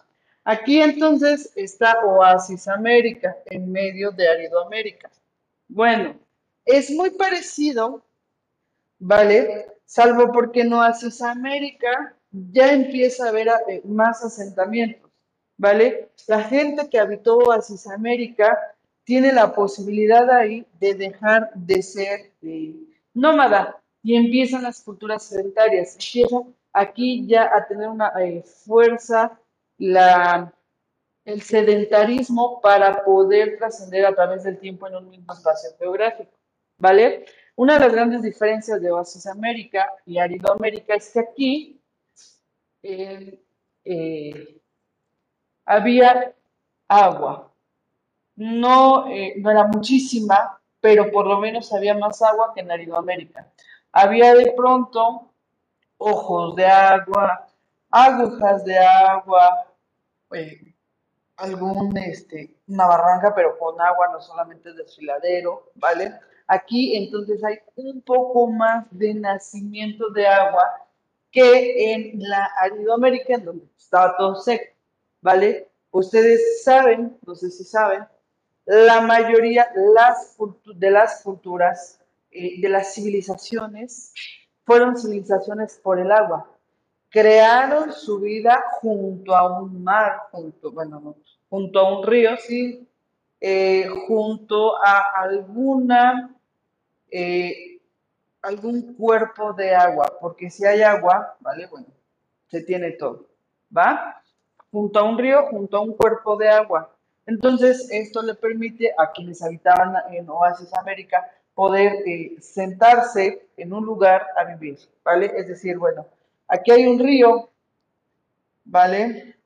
Aquí entonces está Oasis América, en medio de Aridoamérica. Bueno, es muy parecido, ¿vale? Salvo porque en Oasis América ya empieza a haber eh, más asentamientos, ¿vale? La gente que habitó Oasis América tiene la posibilidad ahí de dejar de ser eh, nómada y empiezan las culturas sedentarias. Empieza aquí ya a tener una eh, fuerza el sedentarismo para poder trascender a través del tiempo en un mismo espacio geográfico, ¿vale? Una de las grandes diferencias de Oasis América y Aridoamérica es que aquí eh, eh, había agua. No, eh, no era muchísima, pero por lo menos había más agua que en Aridoamérica. Había de pronto ojos de agua, agujas de agua, algún, este, una barranca, pero con agua, no solamente desfiladero, ¿vale? Aquí entonces hay un poco más de nacimiento de agua que en la Aridoamérica, en donde estaba todo seco, ¿vale? Ustedes saben, no sé si saben, la mayoría de las culturas, eh, de las civilizaciones, fueron civilizaciones por el agua. Crearon su vida junto a un mar, junto, bueno, no, junto a un río, sí, eh, junto a alguna, eh, algún cuerpo de agua, porque si hay agua, ¿vale? Bueno, se tiene todo, ¿va? Junto a un río, junto a un cuerpo de agua. Entonces, esto le permite a quienes habitaban en Oasis América poder eh, sentarse en un lugar a vivir, ¿vale? Es decir, bueno, aquí hay un río, ¿vale?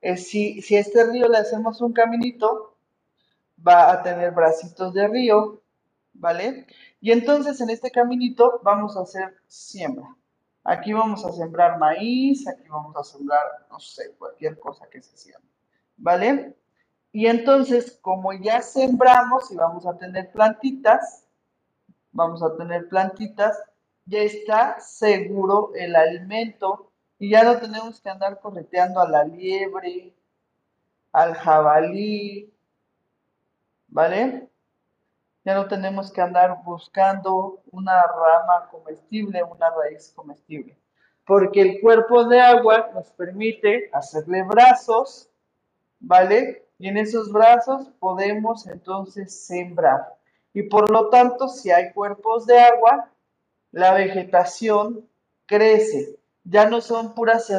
Eh, si, si a este río le hacemos un caminito, va a tener bracitos de río, ¿vale? Y entonces en este caminito vamos a hacer siembra. Aquí vamos a sembrar maíz, aquí vamos a sembrar, no sé, cualquier cosa que se siembre, ¿vale? Y entonces, como ya sembramos y vamos a tener plantitas, vamos a tener plantitas, ya está seguro el alimento y ya no tenemos que andar correteando a la liebre, al jabalí, ¿vale? Ya no tenemos que andar buscando una rama comestible, una raíz comestible, porque el cuerpo de agua nos permite hacerle brazos, ¿vale? Y en esos brazos podemos entonces sembrar. Y por lo tanto, si hay cuerpos de agua, la vegetación crece. Ya no son puras,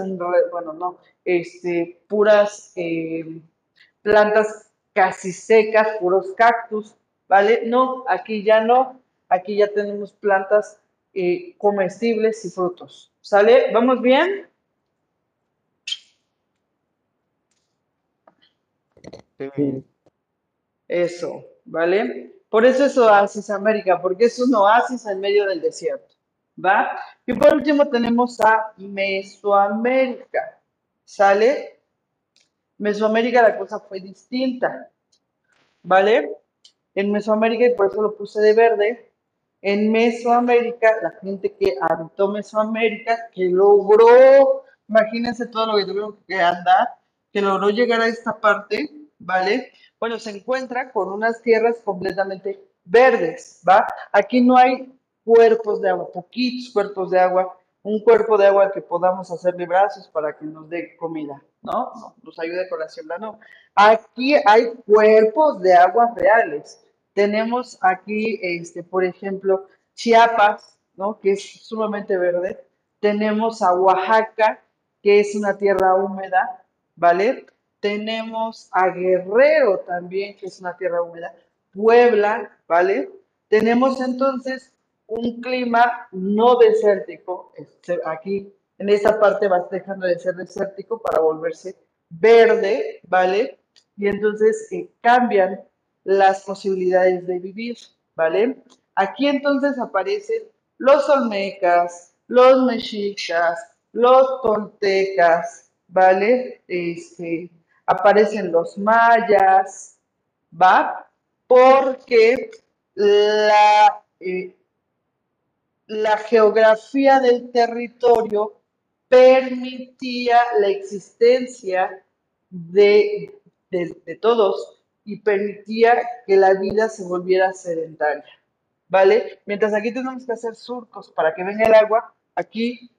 bueno, no, este, puras eh, plantas casi secas, puros cactus, ¿vale? No, aquí ya no, aquí ya tenemos plantas eh, comestibles y frutos. ¿Sale? ¿Vamos bien? Sí. Eso, ¿vale? Por eso es Oasis América, porque es un oasis en medio del desierto, ¿va? Y por último tenemos a Mesoamérica, ¿sale? Mesoamérica la cosa fue distinta, ¿vale? En Mesoamérica, y por eso lo puse de verde, en Mesoamérica, la gente que habitó Mesoamérica, que logró, imagínense todo lo que tuvieron que andar, que logró llegar a esta parte, ¿vale? Bueno, se encuentra con unas tierras completamente verdes, ¿va? Aquí no hay cuerpos de agua, poquitos cuerpos de agua, un cuerpo de agua que podamos hacerle brazos para que nos dé comida, ¿no? No, nos ayude con la siembra, no. Aquí hay cuerpos de aguas reales. Tenemos aquí, este, por ejemplo, Chiapas, ¿no? Que es sumamente verde. Tenemos a Oaxaca, que es una tierra húmeda, ¿vale? Tenemos a Guerrero también, que es una tierra húmeda. Puebla, ¿vale? Tenemos entonces un clima no desértico. Este, aquí, en esta parte va dejando de ser desértico para volverse verde, ¿vale? Y entonces eh, cambian las posibilidades de vivir, ¿vale? Aquí entonces aparecen los olmecas, los mexicas, los toltecas, ¿vale? Este, aparecen los mayas, ¿va? Porque la, eh, la geografía del territorio permitía la existencia de, de, de todos y permitía que la vida se volviera sedentaria, ¿vale? Mientras aquí tenemos que hacer surcos para que venga el agua, aquí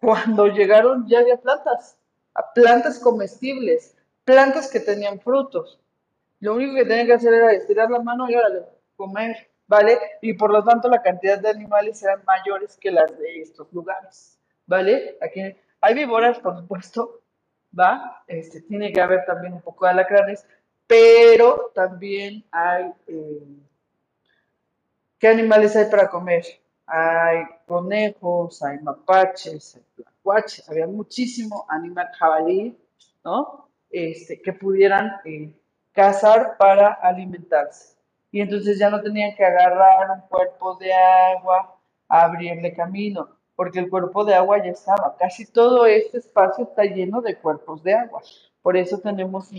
cuando llegaron ya había plantas, plantas comestibles, plantas que tenían frutos. Lo único que tenían que hacer era estirar la mano y órale, comer, ¿vale? Y por lo tanto la cantidad de animales eran mayores que las de estos lugares, ¿vale? Aquí hay víboras, por supuesto, ¿va? Este, tiene que haber también un poco de alacranes, pero también hay... Eh, ¿Qué animales hay para comer? Hay conejos, hay mapaches, hay tlacuaches, había muchísimo animal jabalí, ¿no? Este, que pudieran eh, cazar para alimentarse. Y entonces ya no tenían que agarrar un cuerpo de agua, abrirle camino. Porque el cuerpo de agua ya estaba. Casi todo este espacio está lleno de cuerpos de agua. Por eso tenemos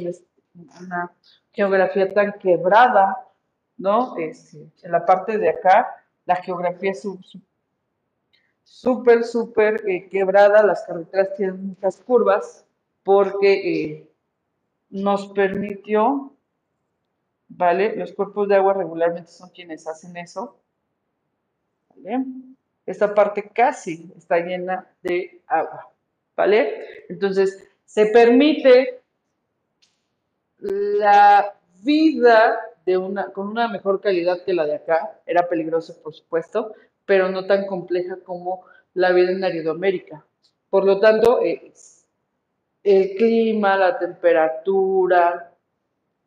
una geografía tan quebrada, ¿no? Este, en la parte de acá, la geografía es súper, súper eh, quebrada, las carreteras tienen muchas curvas, porque eh, nos permitió, ¿vale? Los cuerpos de agua regularmente son quienes hacen eso, ¿vale? Esta parte casi está llena de agua, ¿vale? Entonces, se permite la vida con una mejor calidad que la de acá, era peligroso por supuesto, pero no tan compleja como la vida en Aridoamérica. Por lo tanto, eh, el clima, la temperatura,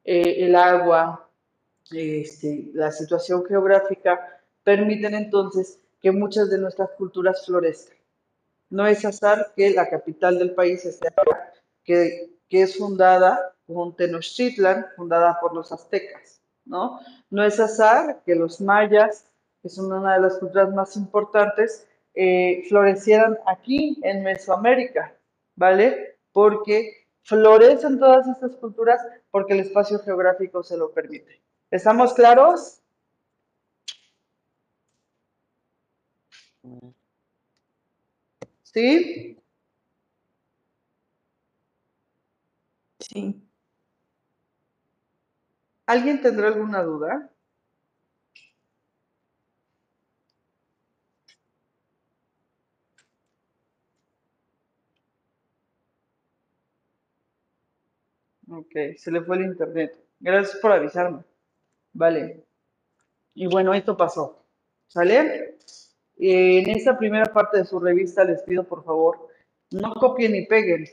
eh, el agua, este, la situación geográfica permiten entonces que muchas de nuestras culturas florezcan. No es azar que la capital del país esté acá, que, que es fundada con Tenochtitlan, fundada por los aztecas, ¿no? No es azar que los mayas, que son una de las culturas más importantes, eh, florecieran aquí en Mesoamérica, ¿vale? Porque florecen todas estas culturas porque el espacio geográfico se lo permite. ¿Estamos claros? ¿Sí? Sí. ¿Alguien tendrá alguna duda? Ok, se le fue el internet. Gracias por avisarme. Vale. Y bueno, esto pasó. ¿Sale? En esta primera parte de su revista les pido por favor, no copien ni peguen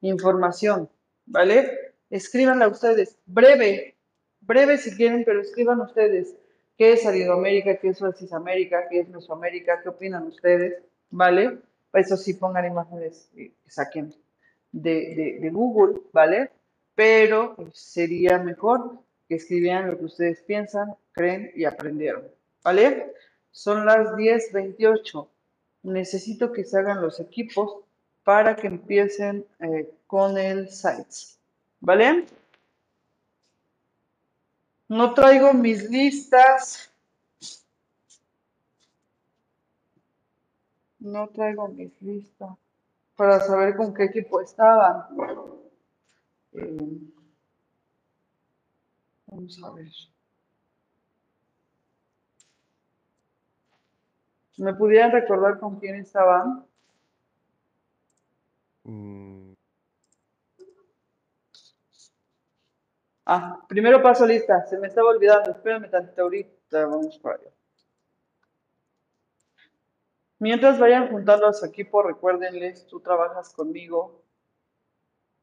información, ¿vale? Escríbanla ustedes, breve, breve si quieren, pero escriban ustedes qué es Aridoamérica, qué es América, qué es Mesoamérica, qué opinan ustedes, ¿vale? Eso sí pongan imágenes que saquen de, de Google, ¿vale? Pero sería mejor que escribieran lo que ustedes piensan, creen y aprendieron, ¿vale? Son las 10.28. Necesito que se hagan los equipos para que empiecen eh, con el sites. ¿Vale? No traigo mis listas. No traigo mis listas para saber con qué equipo estaban. Eh, vamos a ver. ¿Me pudieran recordar con quién estaban? Mm. Ah, primero paso lista. Se me estaba olvidando. Espérame tantito ahorita. Vamos para allá. Mientras vayan juntando a su equipo, recuérdenles, tú trabajas conmigo.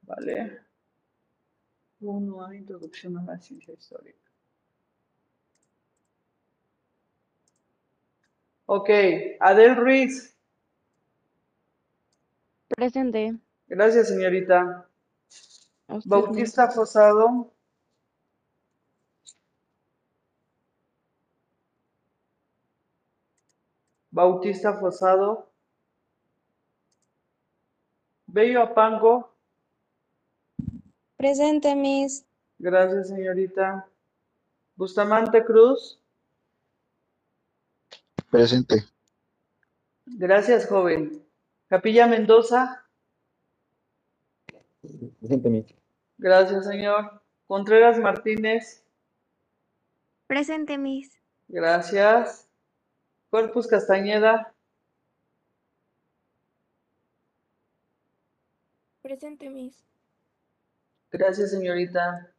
¿Vale? Uno a introducción a la ciencia histórica. Ok, Adel Ruiz. Presente. Gracias, señorita. Bautista Fosado. Bautista Fosado. Bello Apango. Presente, Miss. Gracias, señorita. Bustamante Cruz. Presente. Gracias, joven. Capilla Mendoza. Presente, Miss. Gracias, señor. Contreras Martínez. Presente, Miss. Gracias. Corpus Castañeda. Presente, Miss. Gracias, señorita.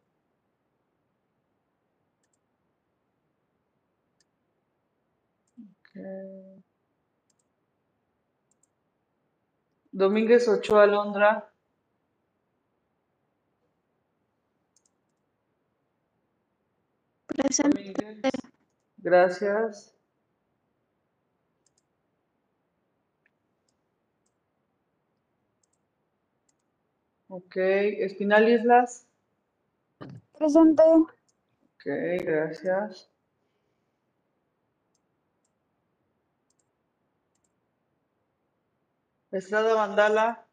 Domínguez Ochoa Londra. Presente. Gracias. Ok, Espinal Islas. Presente. Ok, gracias. Estrada Mandala.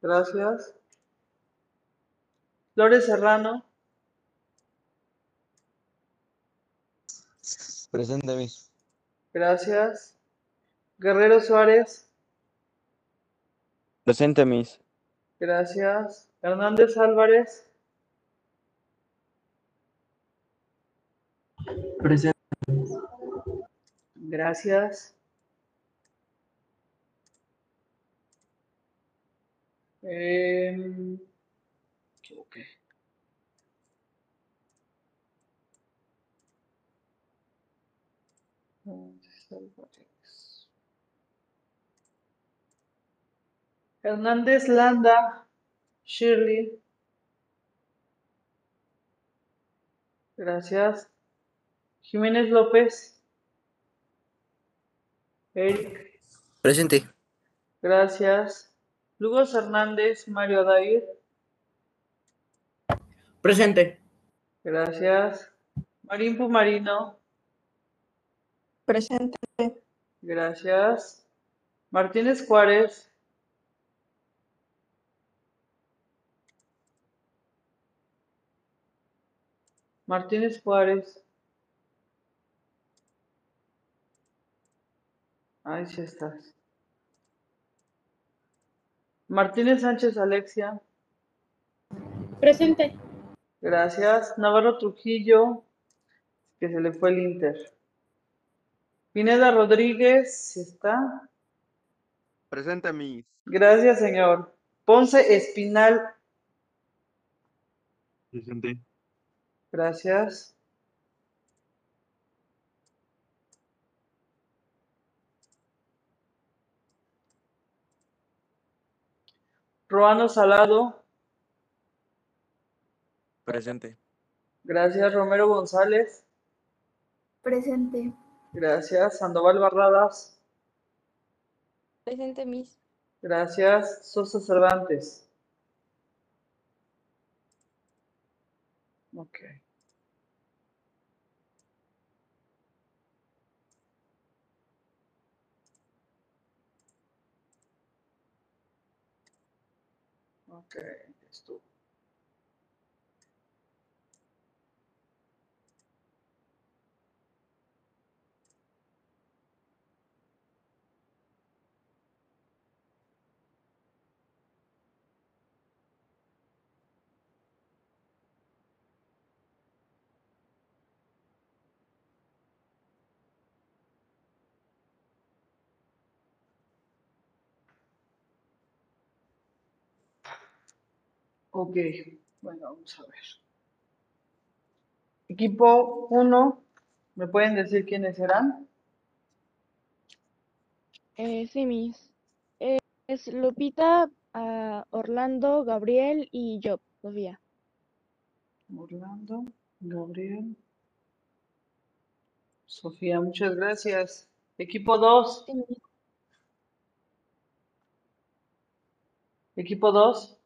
Gracias. Flores Serrano. Presente, Miss. Gracias. Guerrero Suárez. Presente, Miss. Gracias. Hernández Álvarez. Presente. Gracias. Álvarez. Hernández Landa. Shirley. Gracias. Jiménez López. Eric. Presente. Gracias. Lugos Hernández, Mario Adair. Presente. Gracias. Marín Pumarino. Presente. Gracias. Martínez Juárez. Martínez Juárez. Ahí sí estás. Martínez Sánchez Alexia. Presente. Gracias. Navarro Trujillo, que se le fue el Inter. Pineda Rodríguez, ¿sí está? Presente, Miss. Gracias, señor. Ponce Espinal, Presente. gracias. Roano Salado, Presente. gracias. Romero González, Presente. gracias. Sandoval Barradas, Presente, Miss. gracias. Sosa Cervantes. Ok. Ok, estuvo. Ok, bueno, vamos a ver. Equipo 1, ¿me pueden decir quiénes serán? Eh, sí, Miss. Eh, es Lupita, ah, Orlando, Gabriel y yo, Sofía. Orlando, Gabriel, Sofía, muchas gracias. Equipo 2, Sí, Miss. equipo 2,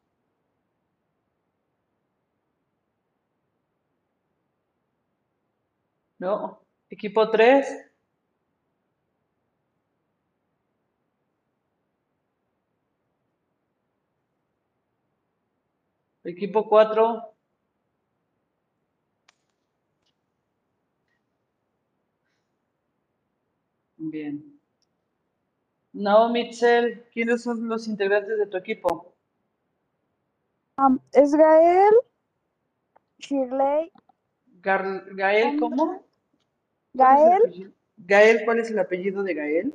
no. Equipo 3, equipo 4, bien. Naomi Itzel, ¿quiénes son los integrantes de tu equipo? Es Gael, Shirley, Gar- Gael, ¿cómo? ¿Cuál es el Gael? Gael, ¿cuál es el apellido de Gael?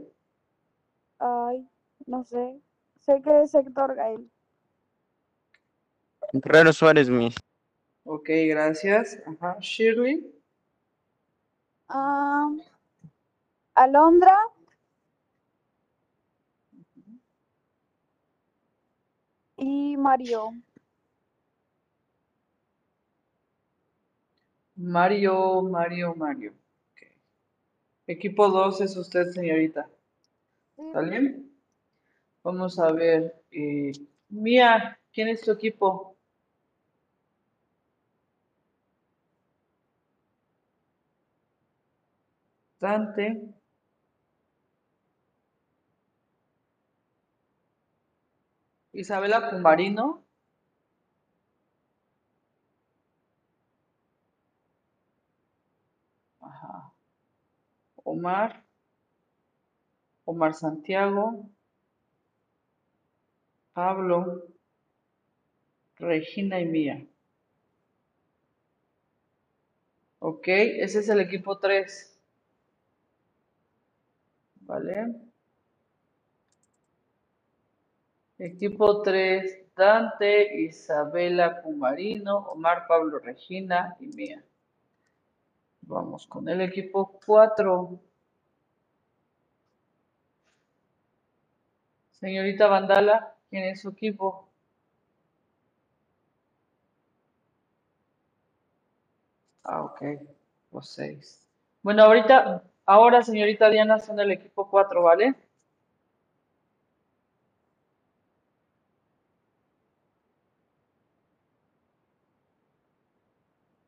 ay, no sé, sé que es Héctor Gael. Guerrero Suárez, Miss. Ok, gracias. Ajá, Shirley, Am, Alondra, y Mario. Mario, Mario, Mario. Equipo 2 es usted, señorita. ¿Sale? Vamos a ver. Eh, Mía, ¿quién es tu equipo? Dante. Isabela Cumbarino. Omar. Omar Santiago. Pablo. Regina y Mía. Ok, ese es el equipo 3. ¿Vale? Equipo 3, Dante, Isabela Pumarino, Omar, Pablo, Regina y Mía. Vamos con el equipo 4. Señorita Vandala, ¿quién es su equipo? Ah, ok, los 6. Bueno, ahorita, ahora señorita Diana son el equipo 4, ¿vale?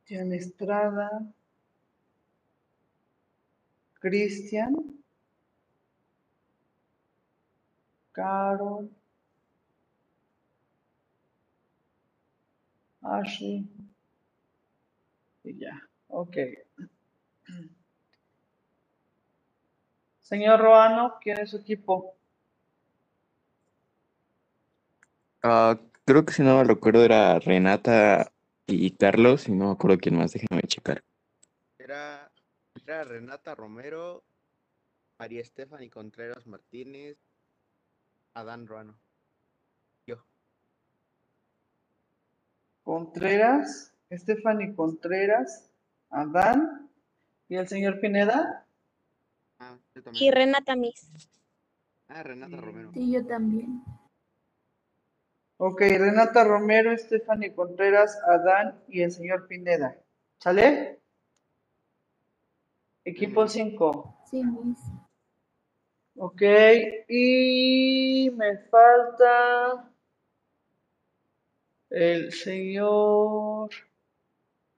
Diana Estrada. Cristian. Carol. Ashley. Y ya, ok. Señor Roano, ¿quién es su equipo? Ah, creo que si no me recuerdo era Renata y Carlos, y no me acuerdo quién más, déjenme checar. Era, Renata Romero, María Estefany Contreras Martínez, Adán Ruano. Yo. Contreras, Stephanie Contreras, Adán y el señor Pineda. Ah, yo Y. Renata Miss. Ah, Renata Romero. Sí, yo también. Ok, Renata Romero, Stephanie Contreras, Adán y el señor Pineda. ¿Sale? Equipo 5. Sí, Miss. Ok, y me falta el señor...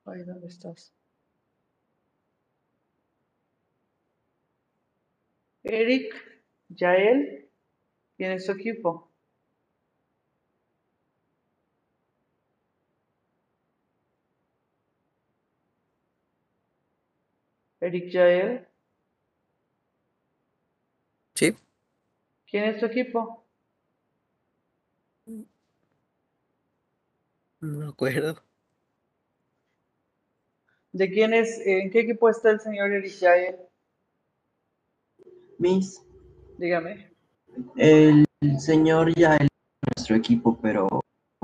Ay, ¿dónde estás? Eric, Yael, ¿quién es su equipo? Eric Yael, Sí. ¿quién es tu equipo? No me acuerdo. ¿De quién es, en qué equipo está el señor Eric Yael? Miss, Dígame. el señor ya es nuestro equipo, pero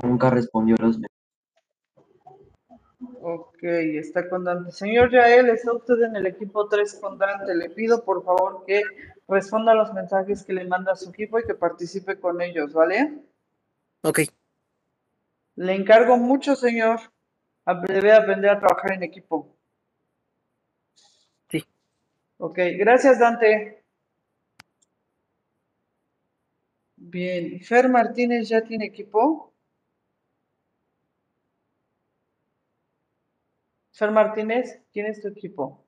nunca respondió los mensajes. Ok, está con Dante. Señor Yael, está usted en el equipo 3 con Dante. Le pido por favor que responda a los mensajes que le manda su equipo y que participe con ellos, ¿vale? Ok. Le encargo mucho, señor. Debe aprender a trabajar en equipo. Sí. Ok, gracias, Dante. Bien, Fer Martínez ya tiene equipo. Fer Martínez, ¿quién es tu equipo?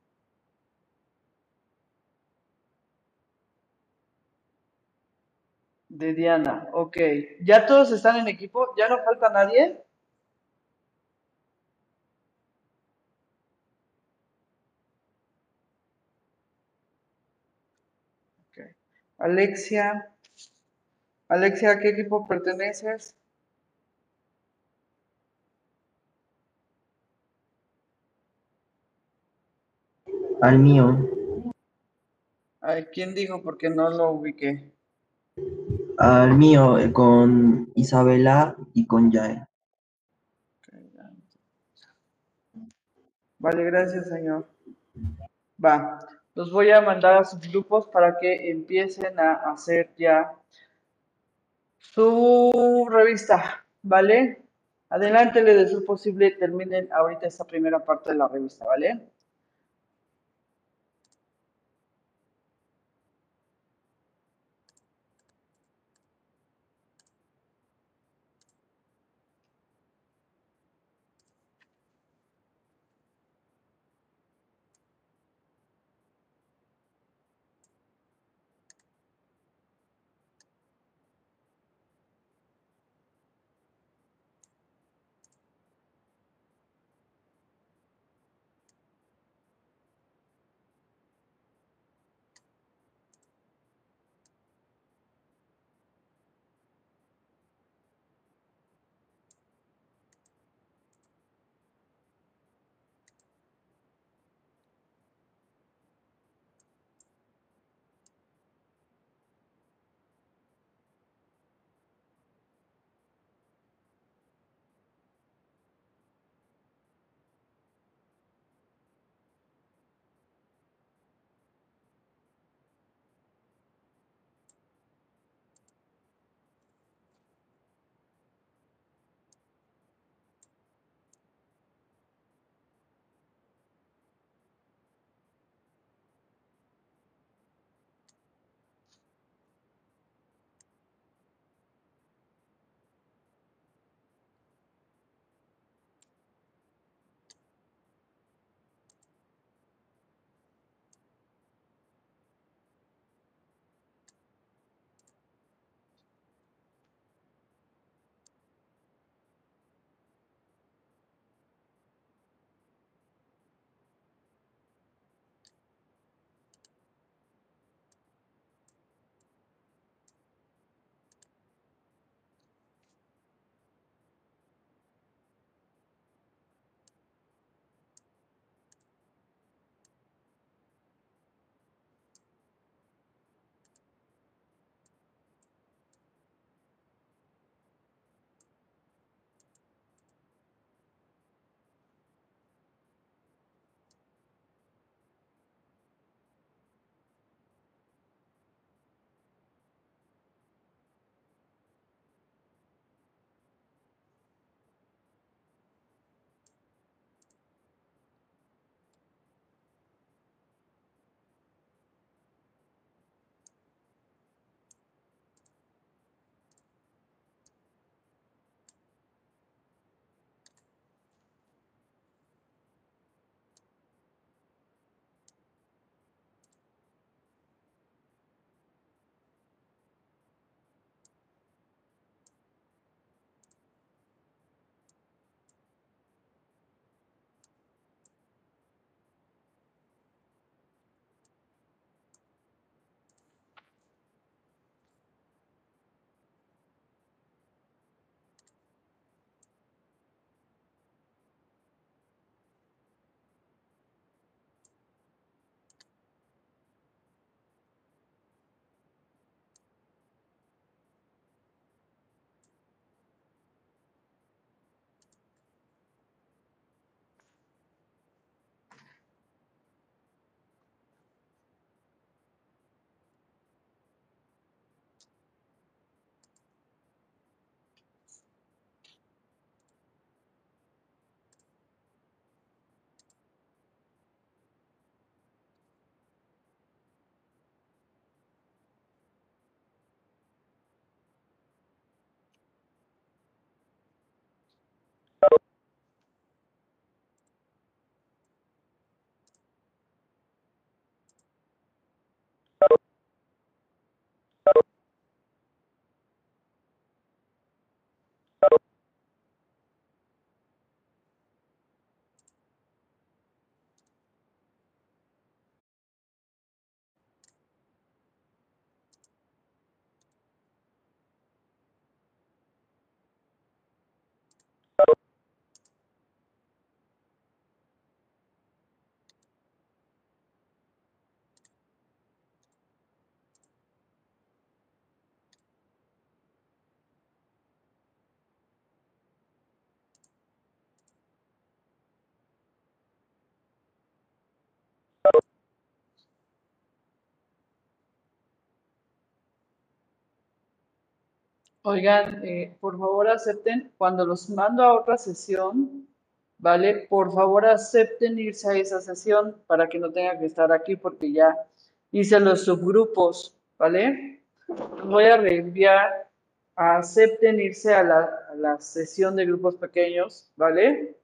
De Diana, ok. ¿Ya todos están en equipo? ¿Ya no falta nadie? Ok. Alexia, Alexia, ¿a qué equipo perteneces? Al mío, Ay, ¿quién dijo? Porque no lo ubiqué. al mío, eh, con Isabela y con Yael. Vale, gracias, señor. Va, los voy a mandar a sus grupos para que empiecen a hacer ya su revista, ¿vale? Adelántele de su posible, terminen ahorita esta primera parte de la revista, ¿vale? Oigan, eh, por favor acepten, cuando los mando a otra sesión, ¿vale? Por favor acepten irse a esa sesión para que no tengan que estar aquí porque ya hice los subgrupos, ¿vale? Voy a reenviar, acepten irse a la, la sesión de grupos pequeños, ¿vale?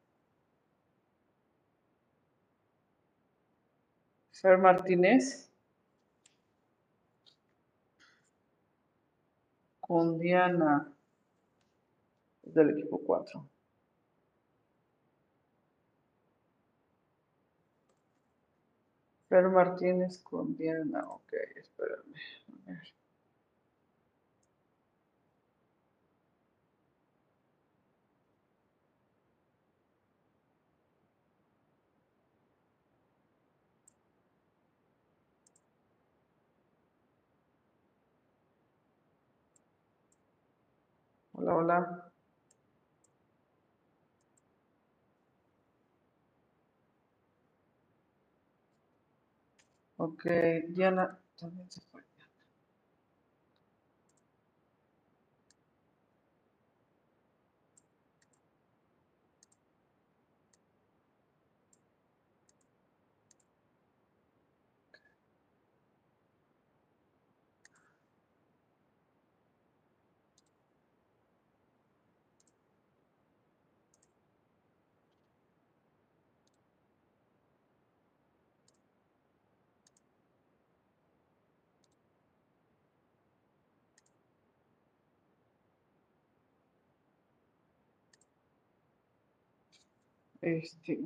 Fer Martínez. Con Diana. Es del equipo 4. Fer Martínez con Diana. Ok, espérame. Hola, hola. Ok, Diana también se fue. Este.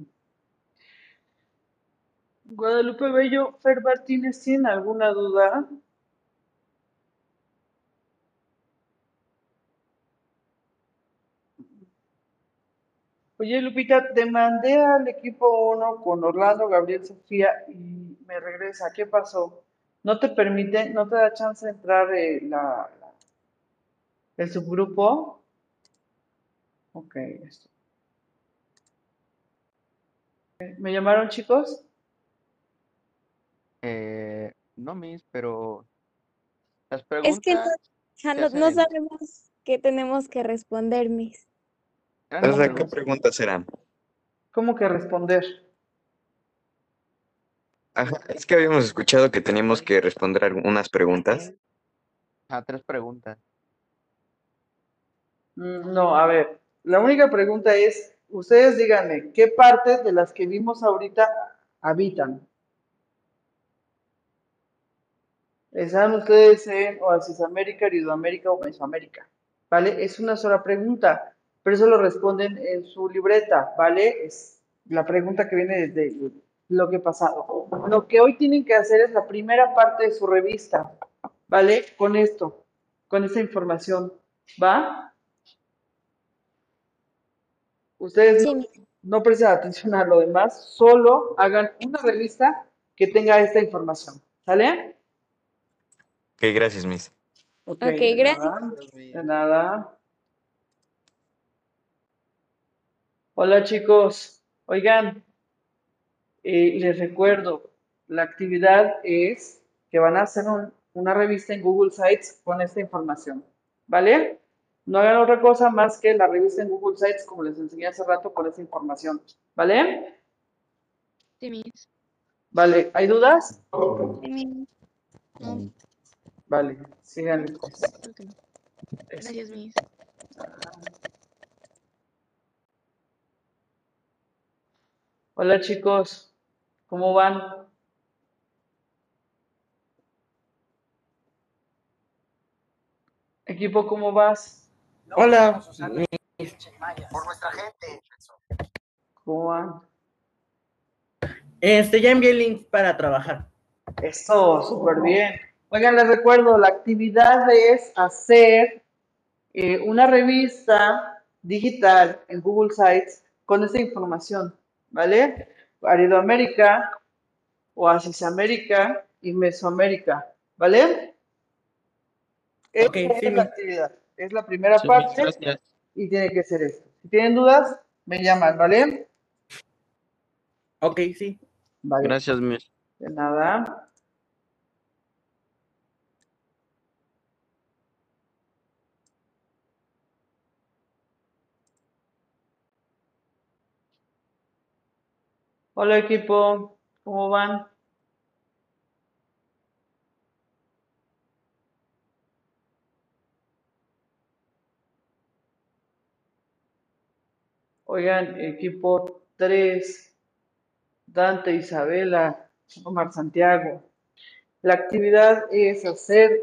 Guadalupe Bello, Fer Martínez, ¿tienen alguna duda? Oye, Lupita, te mandé al equipo 1 con Orlando, Gabriel, Sofía y me regresa. ¿Qué pasó? ¿No te permite, no te da chance de entrar eh, la, la- el subgrupo? Ok, esto. ¿Me llamaron chicos? Eh, no, Miss, pero las Es que no, preguntas ja, sabemos qué tenemos que responder, las O sea, ¿qué preguntas. preguntas eran? ¿Cómo que responder? Ajá, es que habíamos escuchado que teníamos que responder algunas preguntas. Ah, tres preguntas. Mm, No, a ver, la única pregunta es, ustedes díganme, ¿qué partes de las que vimos ahorita habitan? ¿Están ustedes en Oasis América, Aridoamérica o Mesoamérica? ¿Vale? Es una sola pregunta, pero eso lo responden en su libreta, ¿vale? Es la pregunta que viene desde el bloque pasado. Lo que hoy tienen que hacer es la primera parte de su revista, ¿vale? Con esto, con esta información, ¿va? Ustedes Sí, no, presten atención a lo demás, solo hagan una revista que tenga esta información, ¿sale? Ok, gracias, Miss. Ok, Ok, de gracias. nada, de nada. Hola chicos, oigan, eh, les recuerdo, la actividad es que van a hacer un- una revista en Google Sites con esta información, ¿vale? No hagan otra cosa más que la revista en Google Sites, como les enseñé hace rato, con esta información, ¿vale? Sí, Miss. Vale, ¿hay dudas? Sí. No. Vale, síganle. pues. Gracias, Miss. Hola chicos, ¿cómo van? Equipo, ¿cómo vas? Hola, Miss. ¿Cómo van? Este, ya envié el link para trabajar. Eso, súper bien. Oigan, les recuerdo, la actividad es hacer eh, una revista digital en Google Sites con esta información, ¿vale? Aridoamérica, Oasis América y Mesoamérica, ¿vale? Esta Ok, es sí, la actividad, es la primera parte y tiene que ser esto. Si tienen dudas, me llaman, ¿vale? Ok, sí. Vale. Gracias, Miss. De nada. Hola equipo, ¿cómo van? Oigan, equipo 3, Dante, Isabela, Omar Santiago. La actividad es hacer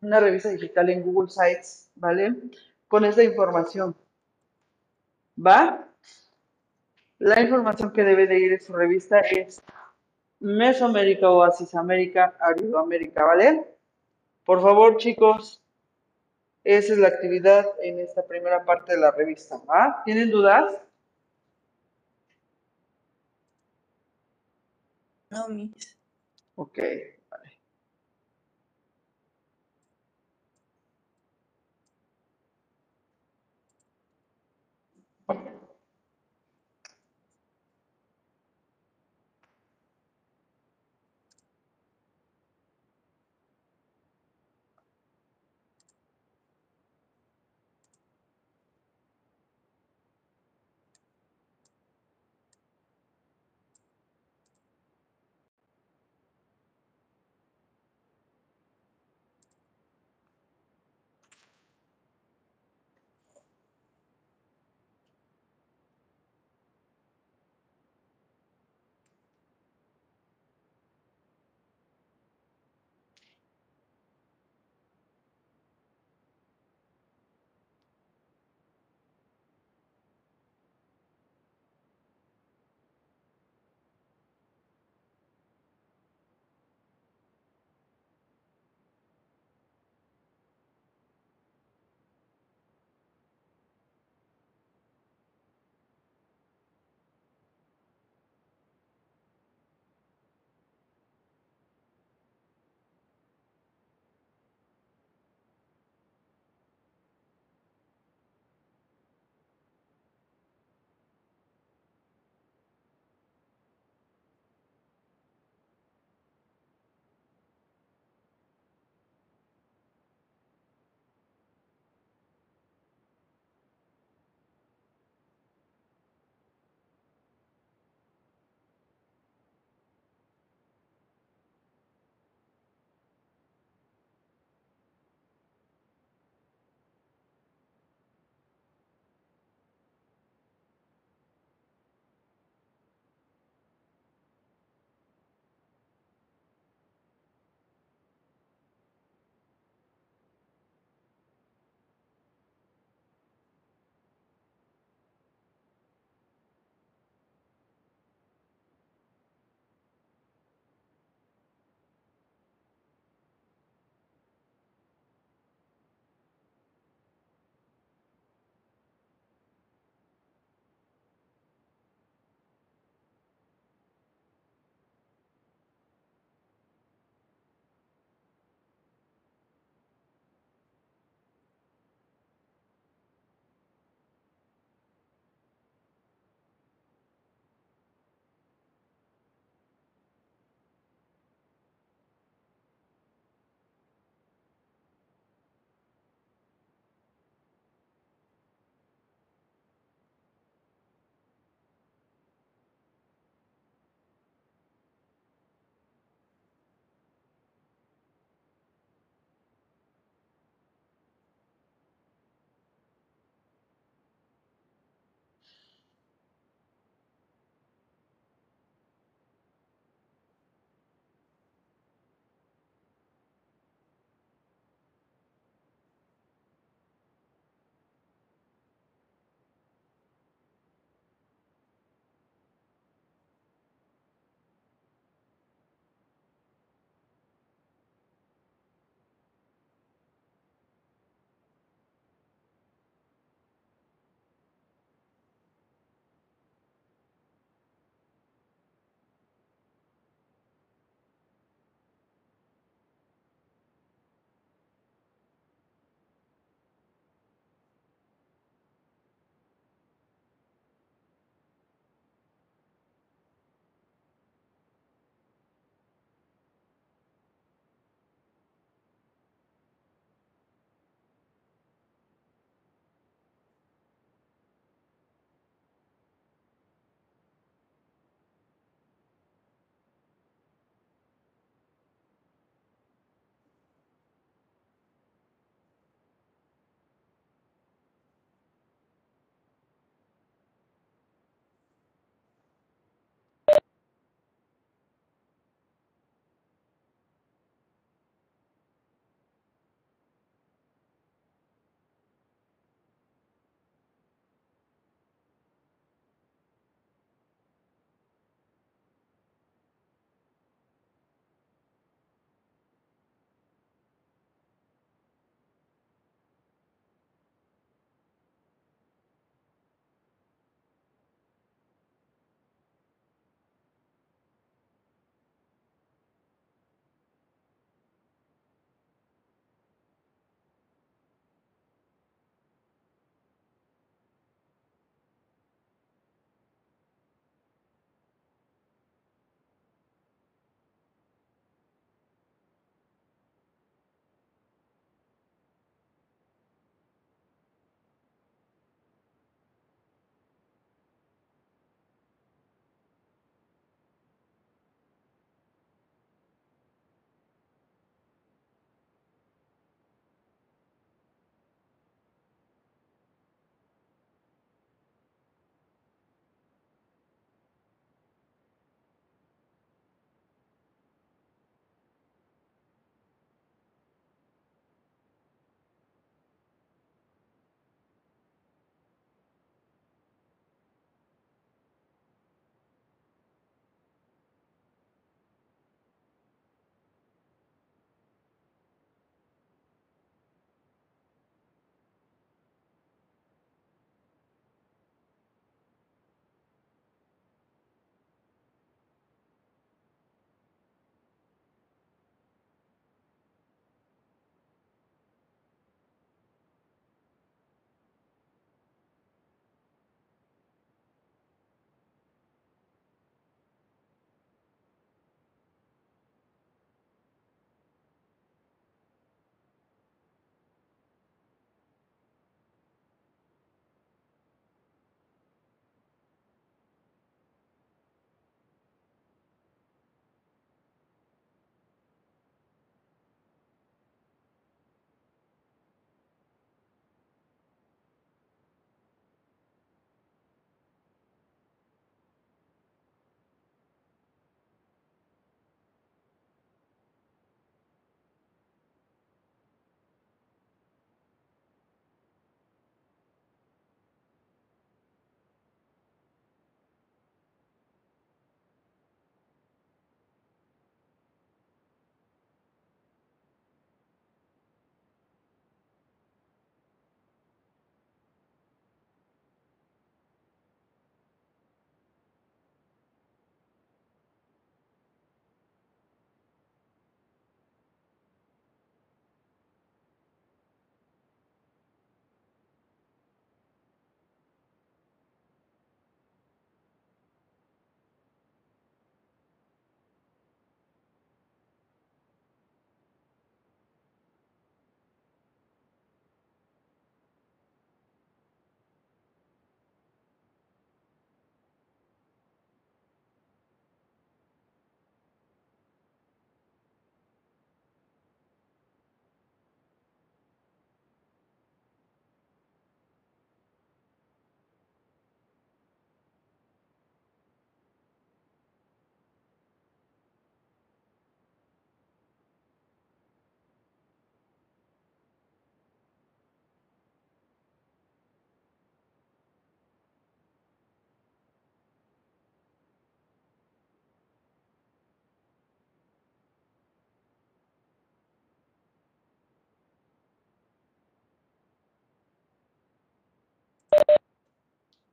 una revista digital en Google Sites, ¿vale? Con esta información. ¿Va? La información que debe de ir en su revista es Mesoamérica, Oasis América, Aridoamérica, ¿vale? Por favor, chicos, esa es la actividad en esta primera parte de la revista, ¿va? ¿Tienen dudas? No, mis. Ok,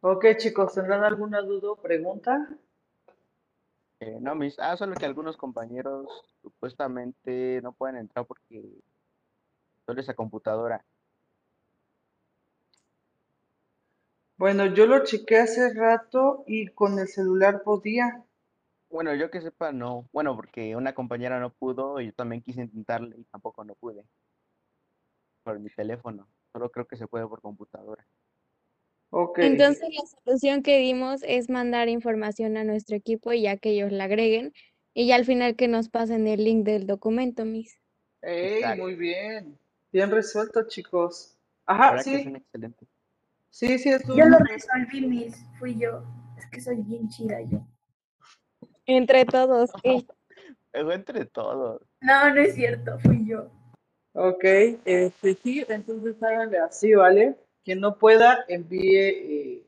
Ok, chicos, ¿tendrán alguna duda o pregunta? Eh, no, mis, ah, solo que algunos compañeros supuestamente no pueden entrar porque solo esa computadora. Bueno, yo lo chequé hace rato y con el celular podía. Bueno, yo que sepa, no. Bueno, porque una compañera no pudo y yo también quise intentarle y tampoco no pude. Por mi teléfono. Solo creo que se puede por computadora. Entonces la solución que dimos es mandar información a nuestro equipo y ya que ellos la agreguen y ya al final que nos pasen el link del documento, Miss. Ey, Exacto. muy bien. Bien resuelto, chicos. Ajá, ¿Verdad que sí. Sí, sí, estuvo Yo lo resolví, Miss. Fui yo. Es que soy bien chida yo. Entre todos. eh, entre todos. No, no es cierto. Fui yo. Ok, este sí, entonces háganle así, ¿vale? Quien no pueda, envíe eh,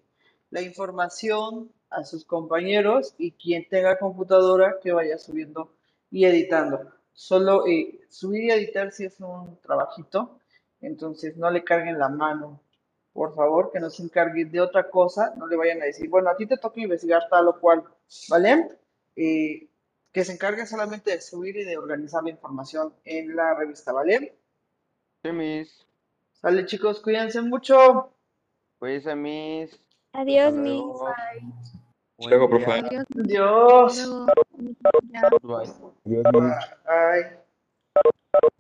la información a sus compañeros y quien tenga computadora que vaya subiendo y editando. Solo eh, subir y editar sí es un trabajito, entonces no le carguen la mano, por favor, que no se encarguen de otra cosa, no le vayan a decir, bueno, a ti te toca investigar tal o cual, ¿vale? Eh, que se encargue solamente de subir y de organizar la información en la revista, ¿vale? Sí. Sale chicos, cuídense mucho. A mis. Adiós, Hasta Miss. luego. Profe. Adiós. Dios. Luego. Ya. Bye. Bye.